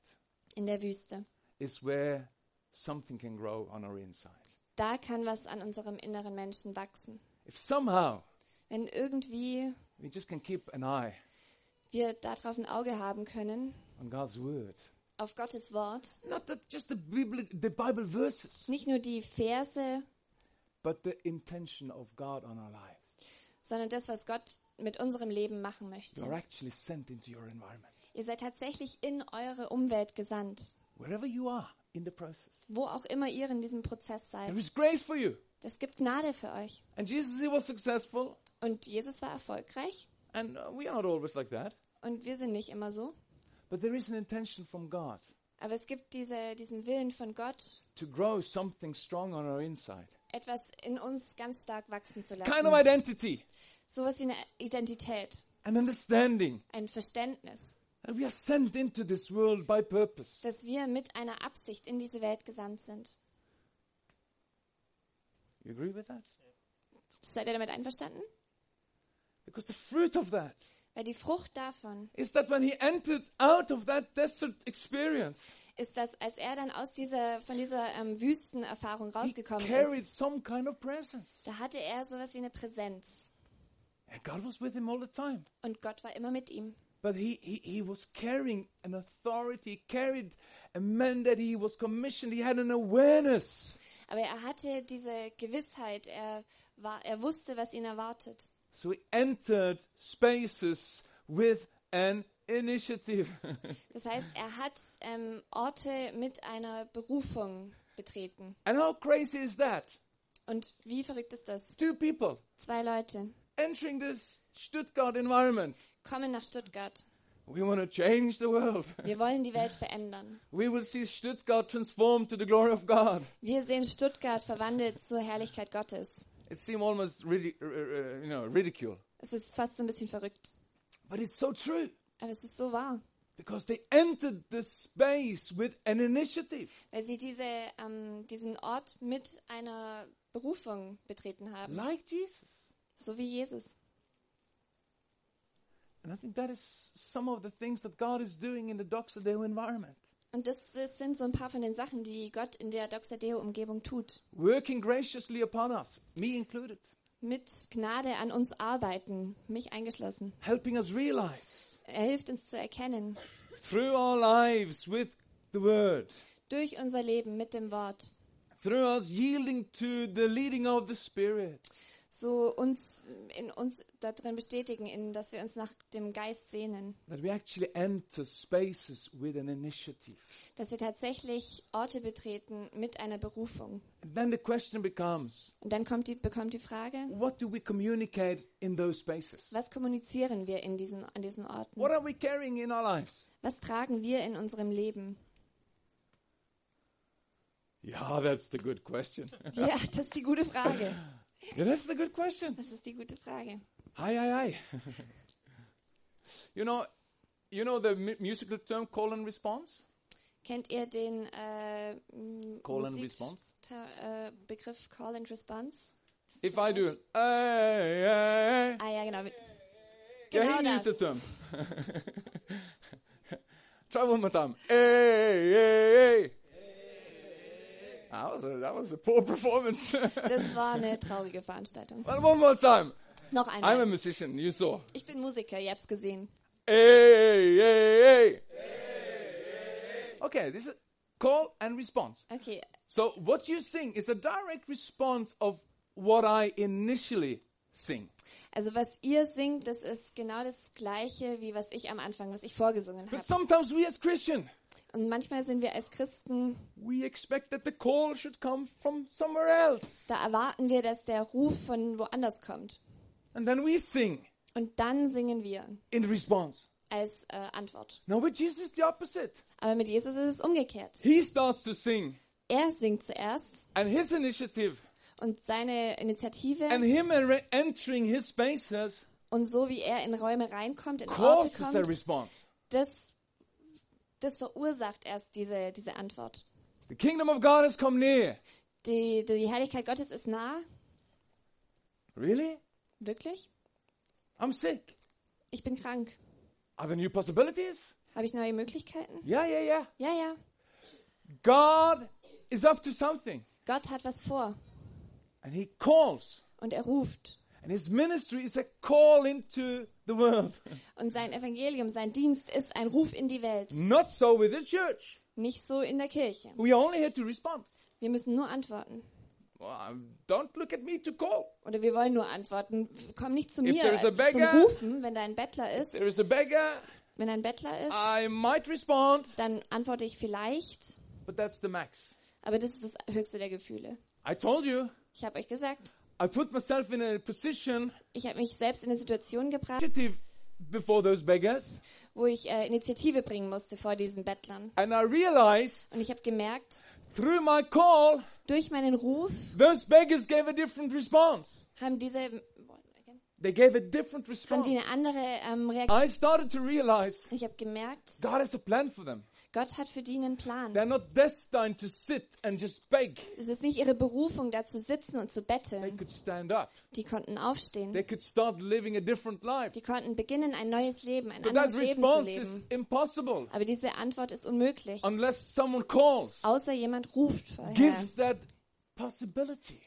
In der Wüste. is where something can grow on our inside. Da kann was an unserem inneren Menschen wachsen. If somehow Wenn irgendwie we just can keep an eye wir darauf ein Auge haben können, on God's word, auf Gottes Wort, not that just the Bible, the Bible verses, nicht nur die Verse, but the intention of God on our lives. sondern das, was Gott mit unserem Leben machen möchte. You are actually sent into your environment. Ihr seid tatsächlich in eure Umwelt gesandt, wherever you are in the process. wo auch immer ihr in diesem Prozess seid. There is grace for you. Das gibt Gnade für euch. And Jesus, he was successful, Und Jesus war erfolgreich and we are not always like that. und wir sind nicht immer so. But there is an intention from God Aber es gibt diese, diesen Willen von Gott, to grow something strong on our inside. etwas in uns ganz stark wachsen zu Kind of lassen. identity, Sowas wie eine Identität, an understanding ein Verständnis, that we are sent into this world by purpose. dass wir mit einer Absicht in diese Welt gesandt sind. You agree with that? Seid ihr damit einverstanden? Because the fruit of that Weil die Frucht davon is that when he entered out of that desert experience, ist, dass als er dann aus dieser, von dieser ähm, Wüstenerfahrung he rausgekommen carried ist, some kind of presence. da hatte er sowas wie eine Präsenz. And God was with him all the time. Und Gott war immer mit ihm. But he, he, he was carrying an authority, he carried a mandate, he was commissioned, he had an awareness. Aber er hatte diese Gewissheit, er, war, er wusste, was ihn erwartet. So he entered spaces with an initiative. Das heißt, er hat ähm, Orte mit einer Berufung betreten. and how crazy is that? Und wie verrückt ist das? Two people Zwei Leute entering this Stuttgart environment. kommen nach Stuttgart. We want to change the world. Wir wollen die Welt verändern. We will see Stuttgart transformed to the glory of God. Wir sehen Stuttgart verwandelt zur Herrlichkeit Gottes. It seemed almost ridi- uh, uh, you know, ridicule. Es ist fast ein bisschen verrückt. But it's so true Aber es ist so wahr. because they entered the space with an initiative. Weil sie diese, ähm, diesen Ort mit einer Berufung betreten haben. like Jesus. So wie Jesus. And I think that is some of the things that God is doing in the Doxadeo environment. Und das, das sind so ein paar von den Sachen, die Gott in der Doxadeo-Umgebung tut. Working graciously upon us, me included, Mit Gnade an uns arbeiten, mich eingeschlossen. helping us realize Er hilft uns zu erkennen, through our lives with the Word, durch unser Leben mit dem Wort, through us yielding to the leading of the Spirit, so uns in uns darin bestätigen, in, dass wir uns nach dem Geist sehnen, that we actually enter spaces with an initiative. dass wir tatsächlich Orte betreten mit einer Berufung. And then the question becomes Und dann kommt die, bekommt die Frage, what do we communicate in those spaces? was kommunizieren wir in diesen, an diesen Orten? What are we carrying in our lives? Was tragen wir in unserem Leben? Yeah, that's the good question. Ja, das ist die gute Frage. yeah, that's the good question. Das ist die gute Frage. Hi, hi, hi. you know, you know the musical term call and response? Kennt ihr den äh, Call and response? Ta- äh, Begriff Call and Response? If I do, Deutsch? hey, hey, Ah ja, genau. mit- yeah, Genau he used the das. term. Try one more time. Hey, hey, hey. That was a, that was a poor performance. Das war eine traurige Veranstaltung. But one more time. Noch I'm a einmal. musician, you saw. Ich bin Musiker, ihr habt's gesehen. Hey, hey, hey. Okay, this is call and response. Okay, So what you sing is a direct response of what I initially sing. also was ihr singt, das ist genau das Gleiche, wie was ich am Anfang, was ich vorgesungen But habe. sometimes we as Christian, Und manchmal sind wir als Christen, we expect that the call should come from somewhere else. da erwarten wir, dass der Ruf von woanders kommt. And then we sing Und dann singen wir in response. als äh, Antwort. No, with Jesus the opposite. Aber mit Jesus ist es umgekehrt. He starts to sing Er singt zuerst and his initiative und seine Initiative and him en- entering his spaces und so wie er in Räume reinkommt, in Orte causes a kommt, response. das, das verursacht erst diese, diese Antwort. The kingdom of God has come near. Die, die Herrlichkeit Gottes ist nah. Really? Wirklich? I'm sick. Ich bin krank. Are there new possibilities? Habe ich neue Möglichkeiten? Yeah, yeah, yeah. Ja, ja. God is up to something Gott hat was vor and he calls. und er ruft. And his ministry is a call into the world. Und sein Evangelium, sein Dienst ist ein Ruf in die Welt. Not so with the church. Nicht so in der Kirche. We only here to respond. Wir müssen nur antworten. Well, don't look at me to call. Oder wir wollen nur antworten. Komm nicht zu If mir äh, zum beggar- Rufen, wenn da ein Bettler ist. There is a beggar. wenn ein Bettler ist, I might respond, dann antworte ich vielleicht, but that's the max. aber das ist das höchste der Gefühle. I told you, Ich habe euch gesagt, I put myself in a position ich habe mich selbst in eine Situation gebracht, before those beggars, wo ich äh, Initiative bringen musste vor diesen Bettlern. and I realized Und ich habe gemerkt, through my call, durch meinen Ruf those beggars gave a different response. haben diese They gave a different haben response. die eine andere ähm, Reaktion. I started to realize Ich habe gemerkt, God has a plan for them. Gott hat für die einen Plan. They're not destined to sit and just beg. Es ist nicht ihre Berufung, da zu sitzen und zu They betteln. could stand up. Die konnten aufstehen. They could start living a different life. Die konnten beginnen, ein neues Leben, ein But that anderes Leben zu response is leben. impossible Aber diese Antwort ist unmöglich, unless someone calls, außer jemand ruft vorher. gives that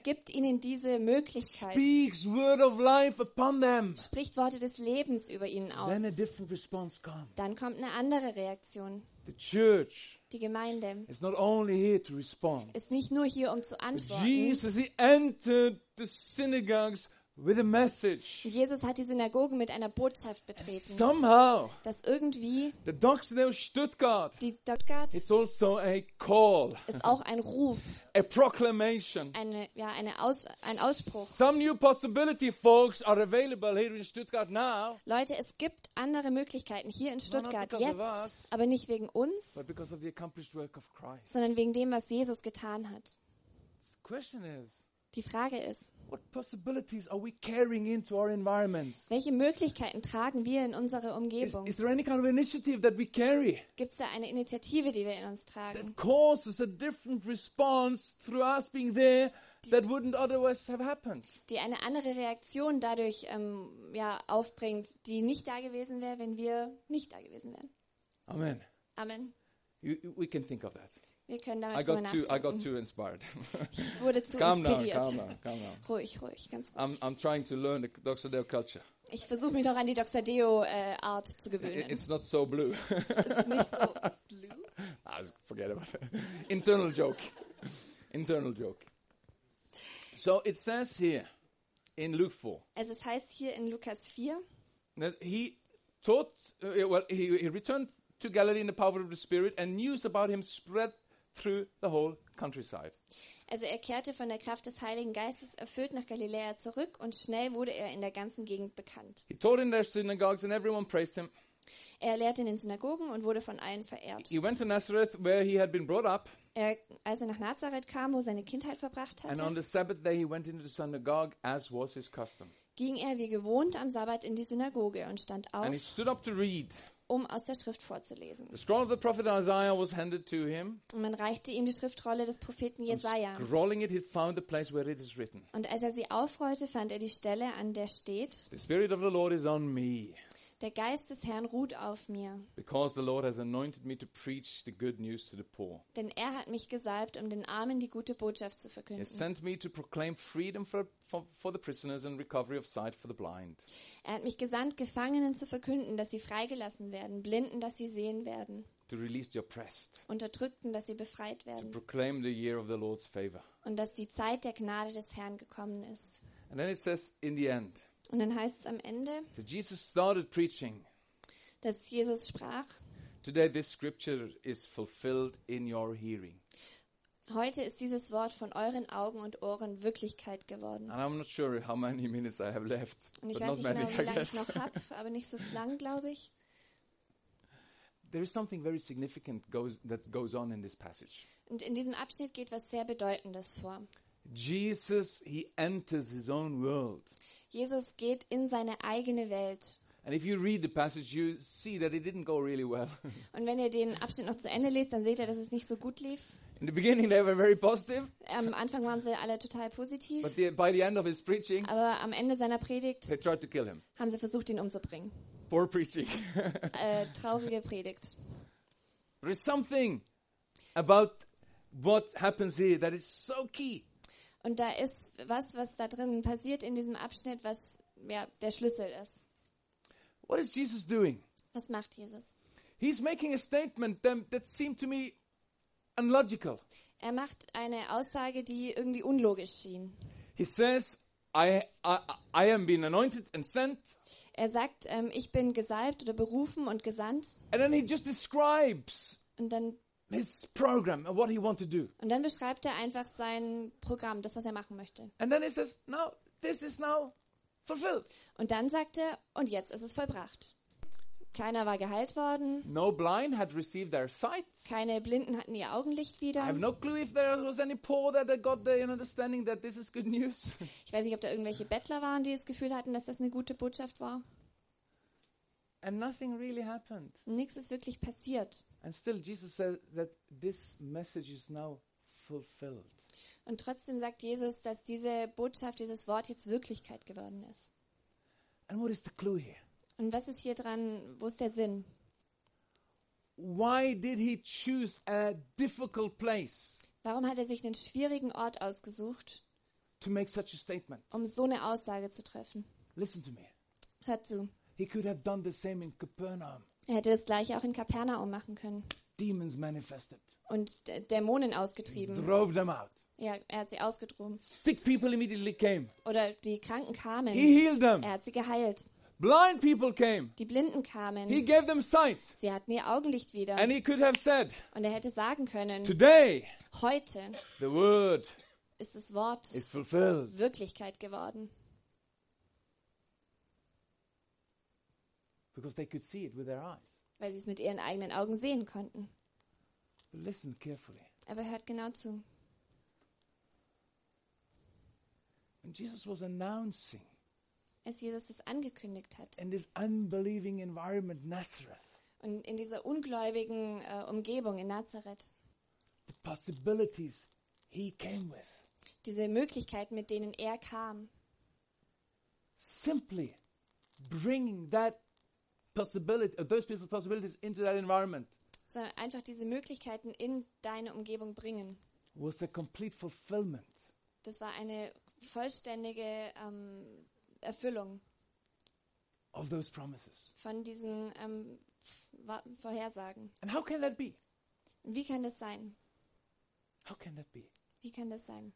Gibt ihnen diese Möglichkeit, speaks word of life upon them. spricht Worte des Lebens über ihnen aus. Then a different response comes. Dann kommt eine andere Reaktion. The church Die Gemeinde is not only here to respond. ist nicht nur hier, um zu antworten. Jesus, he entered the synagogues with a message. Jesus hat die Synagogen mit einer Botschaft betreten, Somehow, dass irgendwie the Doxdale Stuttgart die Stuttgart is also a call, ist auch ein Ruf, a proclamation. eine, ja, eine Aus, ein Ausspruch. Some new possibility, folks, are available here in Stuttgart now, Leute, es gibt andere Möglichkeiten hier in Stuttgart of us. jetzt, aber nicht wegen uns, but because of the accomplished work of Christ. sondern wegen dem, was Jesus getan hat. The question is, Die Frage ist, what possibilities are we carrying into our environments? welche Möglichkeiten tragen wir in unsere Is, Umgebung? is there any kind of initiative that we carry Gibt es da eine Initiative, die wir in uns tragen, that causes a different response through us being there that wouldn't otherwise have happened? die eine andere Reaktion dadurch ähm, ja, aufbringt, die nicht da gewesen wäre, wenn wir nicht da gewesen wären? Amen. Amen. You, we can think of that. Wir können I damit drüber got too, I got too inspired. Ich wurde zu calm down, inspiriert. calm down, calm down. Ruhig, ruhig, ganz ruhig. I'm, I'm trying to learn the. Dale culture. Ich versuche mich noch an die Doxadeo-Art zu I- gewöhnen. It's not so blue. Es ist nicht so blue. Ah, forget about it. Internal joke. Internal joke. So it says here in Luke 4 Also es heißt hier in Lukas 4, that he taught, uh, well, he, he returned to Galilee in the power of the Spirit, and news about him spread through the whole countryside. also er kehrte von der Kraft des Heiligen Geistes erfüllt nach Galiläa zurück und schnell wurde er in der ganzen Gegend bekannt. He taught in their synagogues, and everyone praised him. Er lehrte in den Synagogen und wurde von allen verehrt. He went to Nazareth, where he had been brought up, Er, als er nach Nazareth kam, wo seine Kindheit verbracht and on hatte, the Sabbath day he went into the synagogue, as was his custom. ging er wie gewohnt am Sabbat in die Synagoge und stand auf, And he stood up to read. Um aus der Schrift vorzulesen. The scroll of the prophet Isaiah was handed to him. Und man reichte ihm die Schriftrolle des Propheten Jesaja. Scrolling it, he found the place where it is written. Und als er sie aufrollte, fand er die Stelle, an der steht: The Spirit of the Lord is on me, Der Geist des Herrn ruht auf mir, because the Lord has anointed me to preach the good news to the poor. denn er hat mich gesalbt, um den Armen die gute Botschaft zu He verkünden. has sent me to proclaim freedom for, for, for the prisoners and recovery of sight for the blind, Er hat mich gesandt, Gefangenen zu verkünden, dass sie freigelassen werden, Blinden, dass sie sehen werden, to release the oppressed, Unterdrückten, dass sie befreit to werden proclaim the year of the Lord's favor. und dass die Zeit der Gnade des Herrn gekommen ist. And then it says in the end Und dann heißt es am Ende, that Jesus started preaching. dass Jesus sprach: Today, this scripture is fulfilled in your hearing. Heute ist dieses Wort von euren Augen und Ohren Wirklichkeit geworden. And I'm not sure how many minutes I have left, Und ich weiß nicht many, genau, wie lange ich noch habe, aber nicht so lang, glaube ich. There is something very significant goes, that goes on in this passage. Und in diesem Abschnitt geht was sehr Bedeutendes vor. Jesus, he enters his own world. Jesus geht in seine eigene Welt. And if you read the passage, you see that it didn't go really well. Und wenn ihr den Abschnitt noch zu Ende lest, dann seht ihr, dass es nicht so gut lief. In the beginning, they were very positive, Am Anfang waren sie alle total positiv, but the, by the end of his preaching, aber am Ende seiner Predigt they tried to kill him. haben sie versucht, ihn umzubringen. Poor preaching. Äh, traurige Predigt. there is something about what happens here that is so key. Und da ist was, was da drin passiert in diesem Abschnitt, was ja, der Schlüssel ist. What is Jesus doing? Was macht Jesus? He's making a statement that, that seemed to me unlogical. Er macht eine Aussage, die irgendwie unlogisch schien. He says, I, I, I am being anointed and sent. Er sagt, ähm, ich bin gesalbt oder berufen und gesandt. And then he just describes Und dann, his program and what he wants to do. und dann beschreibt er einfach sein Programm, das, was er machen möchte. And then he says, now, this is now fulfilled. Und dann sagt er, und jetzt ist es vollbracht. Keiner war geheilt worden, No blind had received their sight. keine Blinden hatten ihr Augenlicht I have wieder. no clue if there was any poor that they got the understanding that this is good news. Ich weiß nicht, ob da irgendwelche Bettler waren, die das Gefühl hatten, dass das eine gute Botschaft war. And nothing really happened. Nichts ist wirklich passiert. And still, Jesus said that this message is now fulfilled. Und trotzdem sagt Jesus, dass diese Botschaft, dieses Wort jetzt Wirklichkeit geworden ist. And what is the clue here? Und was ist hier dran, wo ist der Sinn? Why did he choose a difficult place Warum hat er sich einen schwierigen Ort ausgesucht, to make such a statement? um so eine Aussage zu treffen? Listen to me. Hört zu. He could have done the same in Capernaum. Er hätte das gleiche auch in Kapernaum machen können Demons manifested, und D Dämonen ausgetrieben. drove them out. Ja, er hat sie ausgedrohen. Sick people immediately came. Oder die Kranken kamen. He healed them. Er hat sie geheilt. Blind people came. Die Blinden He kamen. gave them sight. Sie hatten ihr Augenlicht wieder. And he could have said, Und er hätte sagen können, Today heute the word ist das Wort is fulfilled. Wirklichkeit geworden. Because they could see it with their eyes. Weil sie es mit ihren eigenen Augen sehen konnten. But listen carefully. Aber hört genau zu. When Jesus was announcing Als Jesus das angekündigt hat in this unbelieving environment, Nazareth, und in dieser ungläubigen äh, Umgebung in Nazareth, the possibilities he came with, diese Möglichkeiten, mit denen er kam, simply bringing that possibility, uh, those people's possibilities into that environment sondern einfach diese Möglichkeiten in deine Umgebung bringen. was a complete fulfillment Das war eine vollständige ähm, Erfüllung of those promises. von diesen ähm, Vorhersagen. And how can that be? Wie kann das sein? How can that be? Wie kann das sein?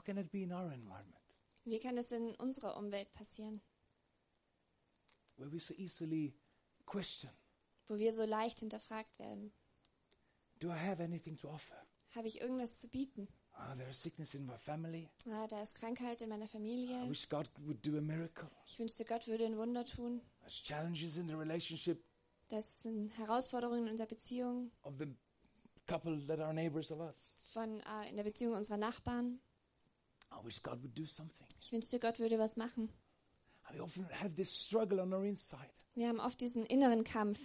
How can it be in our environment Wie kann das in unserer Umwelt passieren, where we so easily question, wo wir so leicht hinterfragt werden? do I have anything to offer? Habe ich irgendwas zu bieten? Ah, there is sickness in my family. Ah, da ist Krankheit in meiner I Familie. wish God would do a miracle. Ich wünschte, Gott würde ein Wunder tun. There's challenges in the relationship Das sind Herausforderungen in unserer Beziehung, of the couple that are neighbors of us. von, äh, in der Beziehung unserer Nachbarn. I wish God would do something. Ich wünschte, Gott würde was machen. I often have this struggle on our inside, Wir haben oft diesen inneren Kampf.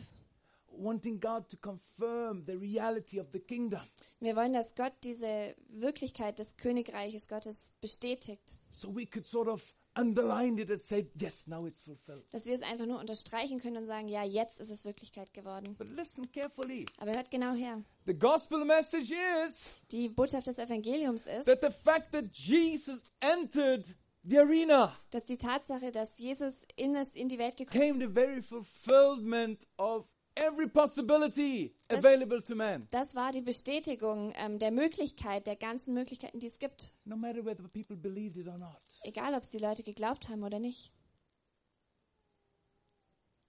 wanting God to confirm the reality of the kingdom Wir wollen, dass Gott diese Wirklichkeit des Königreiches Gottes bestätigt. so we could sort of underline it and say, yes, now it's fulfilled. Dass wir es einfach nur unterstreichen können und sagen, ja, jetzt ist es Wirklichkeit geworden. But listen carefully. Aber hört genau her. The gospel message is Die Botschaft des Evangeliums ist, that the fact that Jesus entered the arena dass die Tatsache, dass Jesus in, das, in die Welt gekommen came the very fulfillment of every possibility Das- available to man. das war die Bestätigung ähm, der Möglichkeit, der ganzen Möglichkeiten, die es gibt. No matter whether people believed it or not. Egal, ob es die Leute geglaubt haben oder nicht.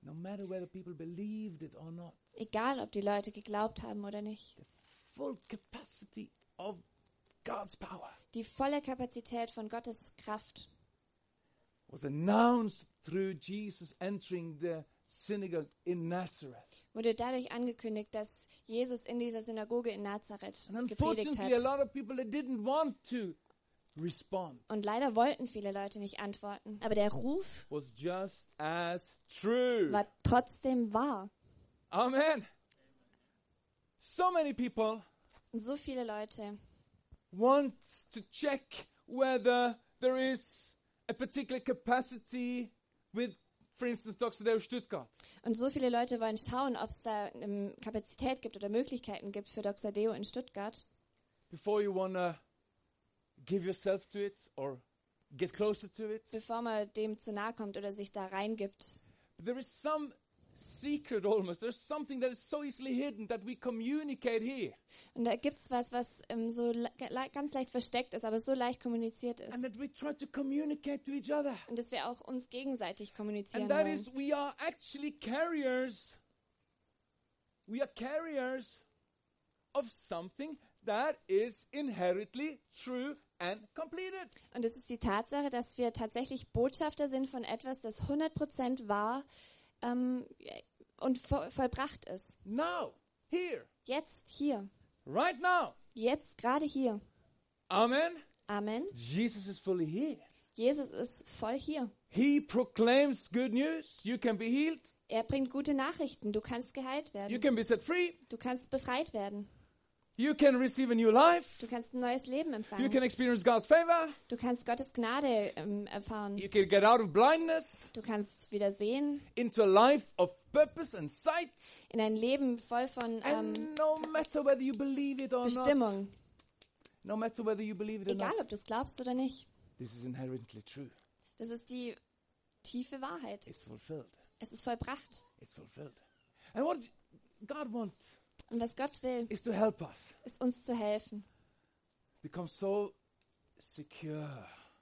No matter whether people believed it or not. Egal, ob die Leute geglaubt haben oder nicht. Full capacity of God's power Die volle Kapazität von Gottes Kraft was announced through Jesus entering the synagogue in Nazareth. wurde dadurch angekündigt, dass Jesus in dieser Synagoge in Nazareth gepredigt unfortunately, a hat. lot of people they didn't want to respond. Und leider wollten viele Leute nicht antworten. Aber der Ruf Was just as true. war trotzdem wahr. Amen. So many people so viele Leute want to check whether there is a particular capacity with, for instance, Dr. Deo Stuttgart. und so viele Leute wollen schauen, ob es da ähm, Kapazität gibt oder Möglichkeiten gibt für Dr. Deo in Stuttgart, Before you want to give yourself to it or get closer to it. bevor man dem zu nahe kommt oder sich da reingibt. There is some secret almost. There's something that is so easily hidden that we communicate here. Und da gibt es was, was ähm, so le ganz leicht versteckt ist, aber so leicht kommuniziert ist. And that we try to communicate to each other. Und dass wir auch uns gegenseitig kommunizieren And that wollen. is, we are actually carriers. We are carriers of something that is inherently true and completed. Und es ist die Tatsache, dass wir tatsächlich Botschafter sind von etwas, das 100% wahr ähm, und vo vollbracht ist. Now, here, Jetzt hier. right now. Jetzt gerade hier. Amen. Amen. Jesus is fully here. Jesus ist voll hier. He proclaims good news. You can be healed. Er bringt gute Nachrichten. Du kannst geheilt You werden. can be set free. Du kannst befreit werden. You can receive a new life. Du kannst ein neues Leben You empfangen. can experience God's favor. Du kannst Gottes Gnade ähm, erfahren. You can get out of blindness Du kannst wieder sehen into a life of purpose and sight. in ein Leben voll von ähm, no matter whether you believe it or not, Bestimmung. no matter whether you believe it or Egal, not, ob du es glaubst oder nicht. this is inherently true. Das ist die tiefe Wahrheit. It's fulfilled. Es ist vollbracht. It's fulfilled. And what God wants Und was Gott will, is to help us ist uns zu helfen, become so secure,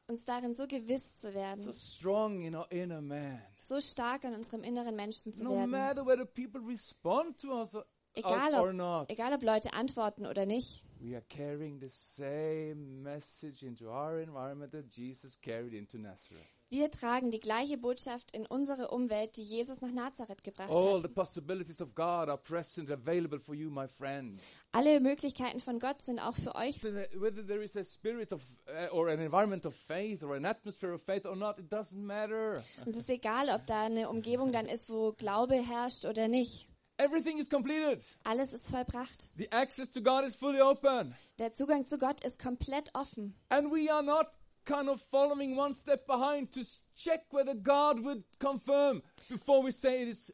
uns darin so gewiss zu so werden, strong in our inner man. so stark an unserem inneren Menschen zu No werden. matter whether people respond to us or, Egal or ob, not, egal ob Leute antworten oder nicht. we are carrying the same message into our environment that Jesus carried into Nazareth. Wir tragen die gleiche Botschaft in unsere Umwelt, die Jesus nach Nazareth gebracht All the hat. possibilities of God are present, available for you, my friend. Alle Möglichkeiten von Gott sind auch für euch. Whether there is a spirit of, uh, or an environment of faith, or an atmosphere of faith or not, it doesn't matter. Es ist egal, ob da eine Umgebung dann ist, wo Glaube herrscht oder nicht. Everything is completed. Alles ist vollbracht. The access to God is fully open. Der Zugang zu Gott ist komplett offen. And we are not kind of following one step behind to check whether God would confirm before we say it is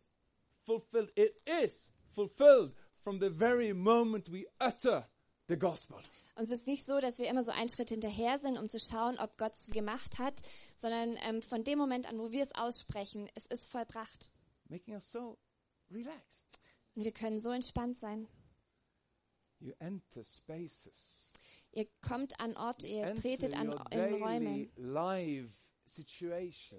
fulfilled. It is fulfilled from the very moment we utter the gospel. Und es ist nicht so, dass wir immer so einen Schritt hinterher sind, um zu schauen, ob Gott es gemacht hat, sondern ähm, von dem Moment an, wo wir es aussprechen, es ist vollbracht. Making us so relaxed. Und wir können so entspannt sein. You enter spaces. Ihr kommt an Orte, ihr tretet an in Räume.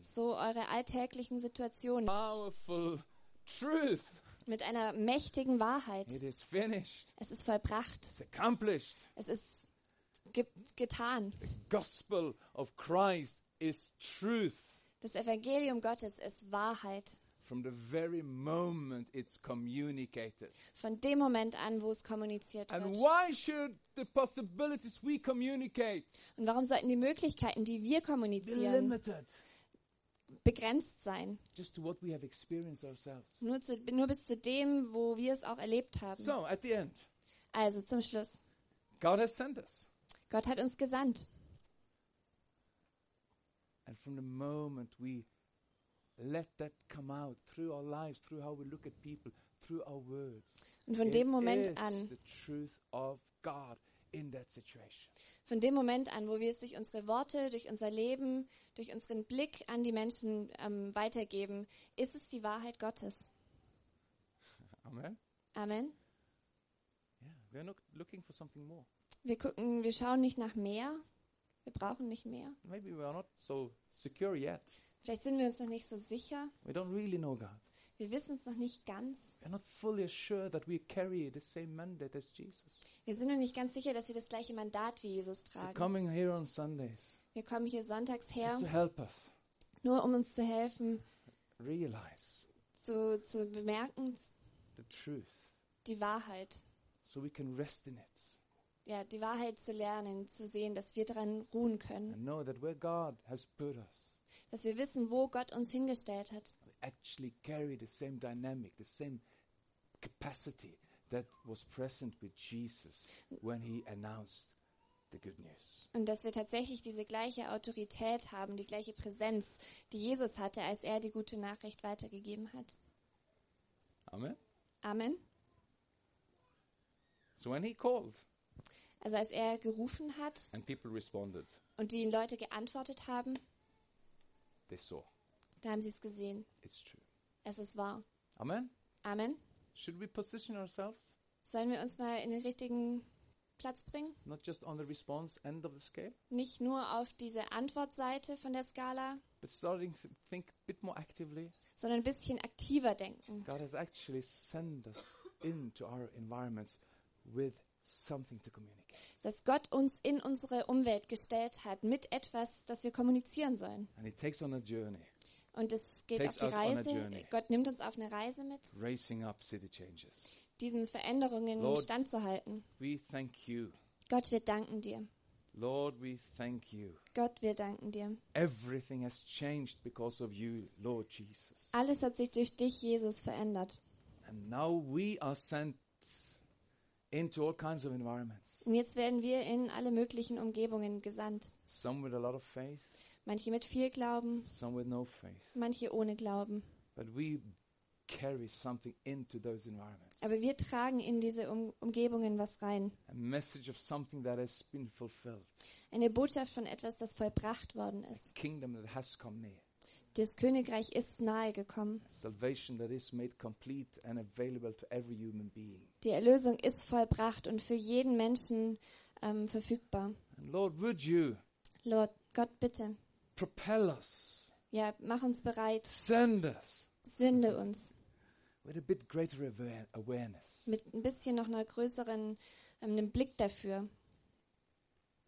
So eure alltäglichen Situationen Powerful truth. mit einer mächtigen Wahrheit. It is finished. Es ist vollbracht. Es ist ge getan. The gospel of Christ is truth. Das Evangelium Gottes ist Wahrheit. From the very moment it's communicated. Von dem Moment an, wo es kommuniziert And wird. why should the possibilities we communicate Und warum sollten die Möglichkeiten, die wir be kommunizieren, limited begrenzt sein? just to what we have experienced ourselves? Nur, zu, nur bis zu dem, wo wir es auch erlebt haben. So, at the end, Also zum Schluss. God has sent us. Gott hat uns gesandt. And from the moment we let that come out through our lives, through how we look at people, through our words, Und von it dem Moment an, the truth of God in that situation. von dem Moment an, wo wir es durch unsere Worte, durch unser Leben, durch unseren Blick an die Menschen ähm, weitergeben, ist es die Wahrheit Gottes. Amen. Amen. Yeah, we are not looking for something more. Wir gucken, wir schauen nicht nach mehr. Wir brauchen nicht mehr. Maybe we are not so secure yet. Vielleicht sind wir uns noch nicht so sicher. We don't really know God. Wir wissen es noch nicht ganz. We are not fully assured that we carry the same mandate as Jesus. Wir sind noch nicht ganz sicher, dass wir das gleiche Mandat wie Jesus So tragen. coming here on Sundays Wir kommen hier sonntags her, to help us nur um uns zu helfen, realize zu, zu bemerken, the truth die Wahrheit. so we can rest in it Ja, die Wahrheit zu lernen, zu sehen, dass wir daran ruhen können. and know that where God has put us, Dass wir wissen, wo Gott uns hingestellt hat. actually carry the same dynamic, the same capacity that was present with Jesus when he announced the good news. Und dass wir tatsächlich diese gleiche Autorität haben, die gleiche Präsenz, die Jesus hatte, als er die gute Nachricht weitergegeben hat. Amen. Amen. So when he called Also als er gerufen hat and people responded, und die Leute geantwortet haben, they saw da haben sie es gesehen. it's true. Es ist wahr. Amen. Amen. Should we position ourselves Sollen wir uns mal in den richtigen Platz bringen? not just on the response end of the scale, Nicht nur auf diese Antwortseite von der Skala, but starting to think a bit more actively? sondern ein bisschen aktiver denken. God has actually sent us into our environments with. Dass Gott uns in unsere Umwelt gestellt hat mit etwas, das wir kommunizieren sollen. And He takes on a journey, Und es geht auf die Reise. Gott nimmt uns auf eine Reise mit, racing up city changes. diesen Veränderungen Lord- standzuhalten. We thank you. Gott, wir danken dir. Lord, we thank you. Gott, wir danken dir. Everything has changed because of you, Lord Jesus. Alles hat sich durch dich, Jesus, verändert. And now we are sent into all kinds of environments. Und jetzt werden wir in alle möglichen Umgebungen gesandt. Some with a lot of faith, Manche mit viel Glauben, some with no faith. manche ohne Glauben. But we carry something into those environments. Aber wir tragen in diese um Umgebungen was rein. A message of something that has been fulfilled. Eine Botschaft von etwas, das vollbracht worden ist. Kingdom that has come near. Das Königreich ist nahe gekommen. Salvation that is made complete and available to every human being. Die Erlösung ist vollbracht und für jeden Menschen ähm, verfügbar. And Lord, would you Lord, Gott, bitte. propel us, Ja, mach uns bereit. send us Sende uns with a bit greater aware- awareness mit ein bisschen noch einer größeren ähm, einem Blick dafür,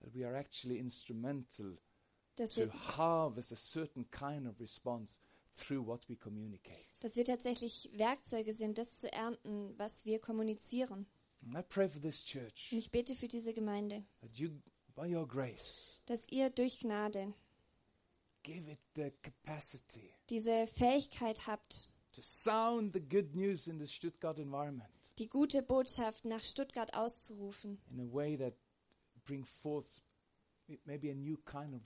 that we are actually instrumental dass to wir, harvest a certain kind of response through what we communicate. dass wir tatsächlich Werkzeuge sind, das zu ernten, was wir kommunizieren. And I pray for this church Und ich bete für diese Gemeinde, that you, by your grace, dass ihr durch Gnade give it the capacity diese Fähigkeit habt, to sound the good news in the Stuttgart environment die gute Botschaft nach Stuttgart auszurufen, in a way that bring forth kind of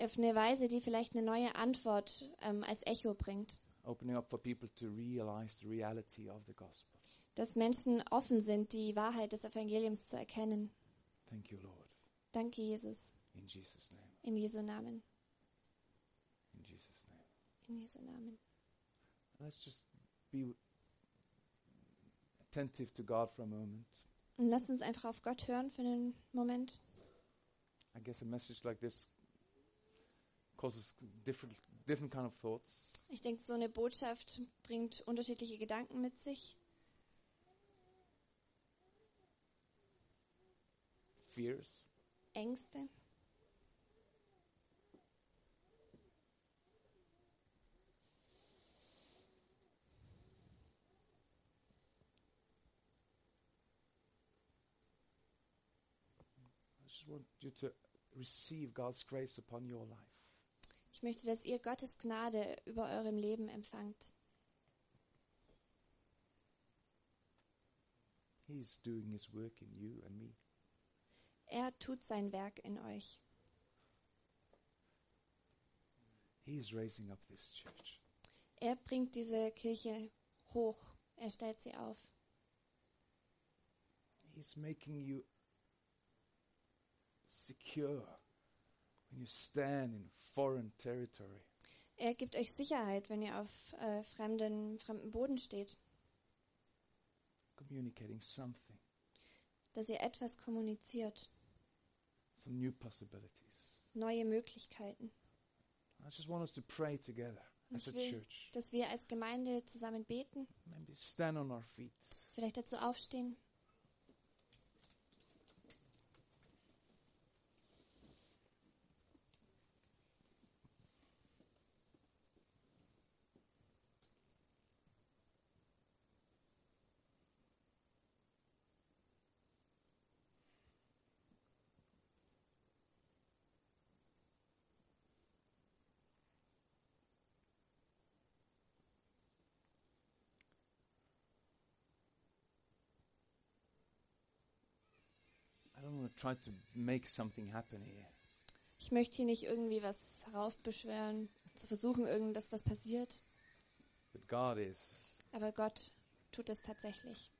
auf eine Weise, die vielleicht eine neue Antwort ähm, als Echo bringt, opening up for people to realize the reality of the gospel. dass Menschen offen sind, die Wahrheit des Evangeliums zu erkennen. Thank you, Lord. Danke, Jesus, In Jesus' name. in Jesu Namen, In Jesus' name. in Jesu Namen. Let's just be attentive to God for a moment. Und lasst uns einfach auf Gott hören für einen Moment. I guess a message like this causes different different kind of thoughts. Ich denke, so eine Botschaft bringt unterschiedliche Gedanken mit sich. fears, Ängste. I just want you to receive God's grace upon your life. Ich möchte, dass ihr Gottes Gnade über eurem Leben empfangt. He's doing his work in you and me. Er tut sein Werk in euch. He's raising up this church. Er bringt diese Kirche hoch. Er stellt sie auf. He's making you secure when you stand in foreign territory. Er gibt euch Sicherheit, wenn ihr auf äh, fremden, fremden Boden steht, communicating something, dass ihr etwas kommuniziert, some new possibilities. neue Möglichkeiten. I just want us to pray together as a church. dass wir als Gemeinde zusammen beten, Maybe stand on our feet. vielleicht dazu aufstehen. I don't want to try to make something happen here. Ich möchte hier nicht irgendwie was heraufbeschwören, zu versuchen, irgendwas, was passiert. But God is Aber Gott tut es tatsächlich.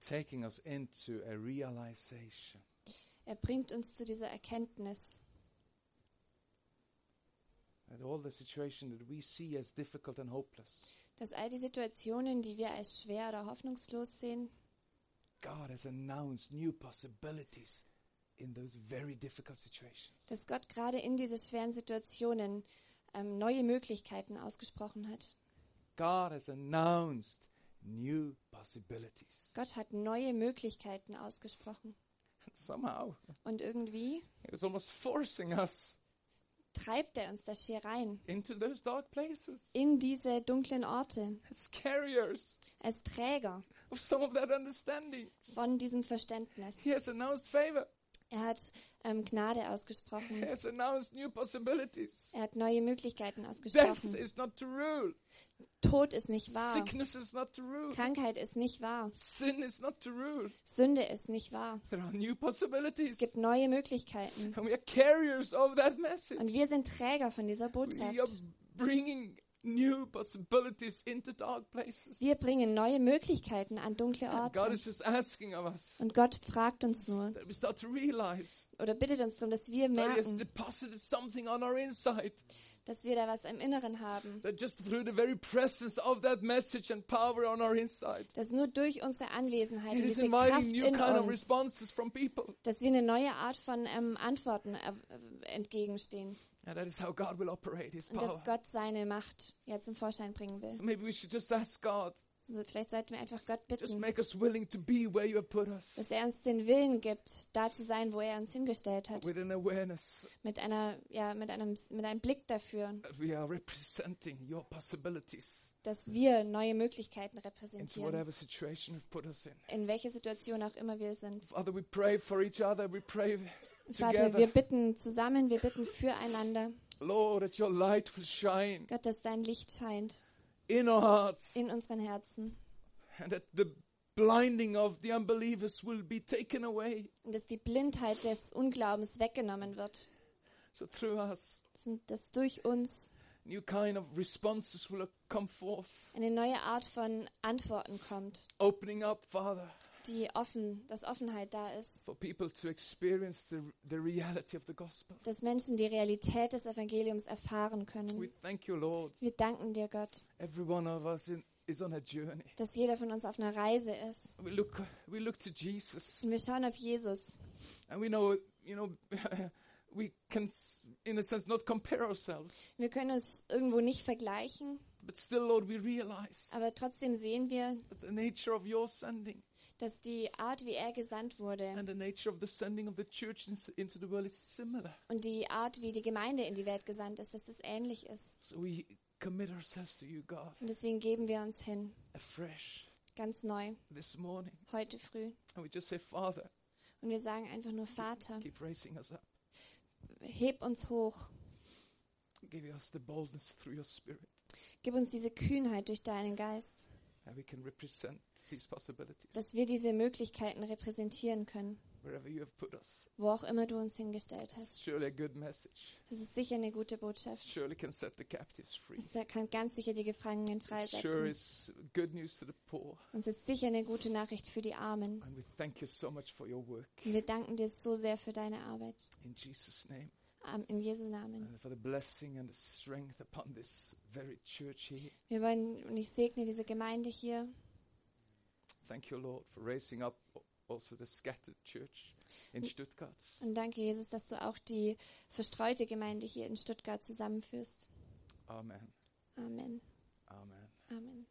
taking us into a realization Er bringt uns zu dieser Erkenntnis, dass all die Situationen, die wir als schwer oder hoffnungslos sehen, God has announced new possibilities in those very difficult situations. dass Gott gerade in diese schweren Situationen ähm, neue Möglichkeiten ausgesprochen hat. God has announced new possibilities. Gott hat neue Möglichkeiten ausgesprochen. And somehow, Und irgendwie it was almost forcing us treibt er uns das hier rein, into those dark places in diese dunklen Orte, as carriers als Träger of some of that understanding. von diesem Verständnis. He has announced favor. Er hat ähm, Gnade He ausgesprochen. Er hat neue Möglichkeiten ausgesprochen. is. Tod ist nicht wahr. Is. Krankheit ist nicht wahr. Is. Sünde ist nicht wahr. Es gibt neue Möglichkeiten. And we are carriers of that message. Und wir sind Träger von dieser Botschaft. New possibilities into dark places. Wir bringen neue Möglichkeiten an dunkle And God Orte. is just asking of us Und Gott fragt uns nur that we start to realize oder bittet uns darum, dass wir that He has merken, deposited something on our inside. dass wir da was im Inneren haben. Dass nur durch unsere Anwesenheit it und diese Kraft in uns, dass wir eine neue Art von ähm, Antworten äh, entgegenstehen. And that is how God will operate His Und power. dass Gott seine Macht ja zum Vorschein bringen will. So maybe we should just ask God, Also vielleicht sollten wir einfach Gott just bitten, make us willing to be where you have put us dass er uns den Willen gibt, da zu sein, wo er uns hingestellt hat. with an awareness Mit einer, ja, mit einem, mit einem Blick dafür, that we are representing your possibilities dass wir neue Möglichkeiten into repräsentieren. whatever situation you've put us in. In welche Situation auch immer wir sind. Father, we pray for each other. We pray Vater, wir bitten zusammen, wir bitten füreinander. Lord, that your light will shine Gott, dass dein Licht scheint in our hearts in unseren Herzen. and that the blinding of the unbelievers will be taken away. Und dass die Blindheit des Unglaubens weggenommen wird. So through us, Dass- Dass durch uns new kind of responses will come forth, eine neue Art von Antworten kommt, opening up, Father, die offen, dass Offenheit da ist, for people to experience the, the reality of the gospel. dass Menschen die Realität des Evangeliums erfahren We können. thank you, Lord. Wir danken dir, Gott, Every one of us in, is on a journey. dass jeder von uns auf einer Reise ist. We look, we look to Jesus, Und wir schauen auf Jesus. and we know, you know, we can, in a sense, not compare ourselves, Wir können uns irgendwo nicht vergleichen, but still, Lord, we realize aber trotzdem sehen wir, the nature of your sending dass die Art, wie er gesandt wurde and the nature of the sending of the church ins- into the world is similar. und die Art, wie die Gemeinde in die Welt gesandt ist, dass das ähnlich ist. So we commit ourselves to you, God, Und deswegen geben wir uns hin, afresh ganz neu, this morning, heute früh. and we just say, Father, Und wir sagen einfach nur, Vater, keep raising us up, heb uns hoch. give us the boldness through your Spirit, Gib uns diese Kühnheit durch deinen Geist, and we can represent dass wir diese Möglichkeiten repräsentieren können, wherever you have put us. wo auch immer du uns hingestellt hast. It's surely a good message. Das ist sicher eine gute Botschaft. Surely can set the captives free. Es kann ganz sicher die Gefangenen It sure freisetzen. is good news to the poor. Und es ist sicher eine gute Nachricht für die Armen. And we thank you so much for your work. Und wir danken dir so sehr für deine Arbeit. In Jesus' name. Am- In Jesu Namen. And for the blessing and the strength upon this very church here. Wir wollen, und ich segne diese Gemeinde hier. Thank you, Lord, for raising up also the scattered church in Stuttgart. Und danke, Jesus, dass du auch die verstreute Gemeinde hier in Stuttgart zusammenführst. Amen. Amen. Amen. Amen.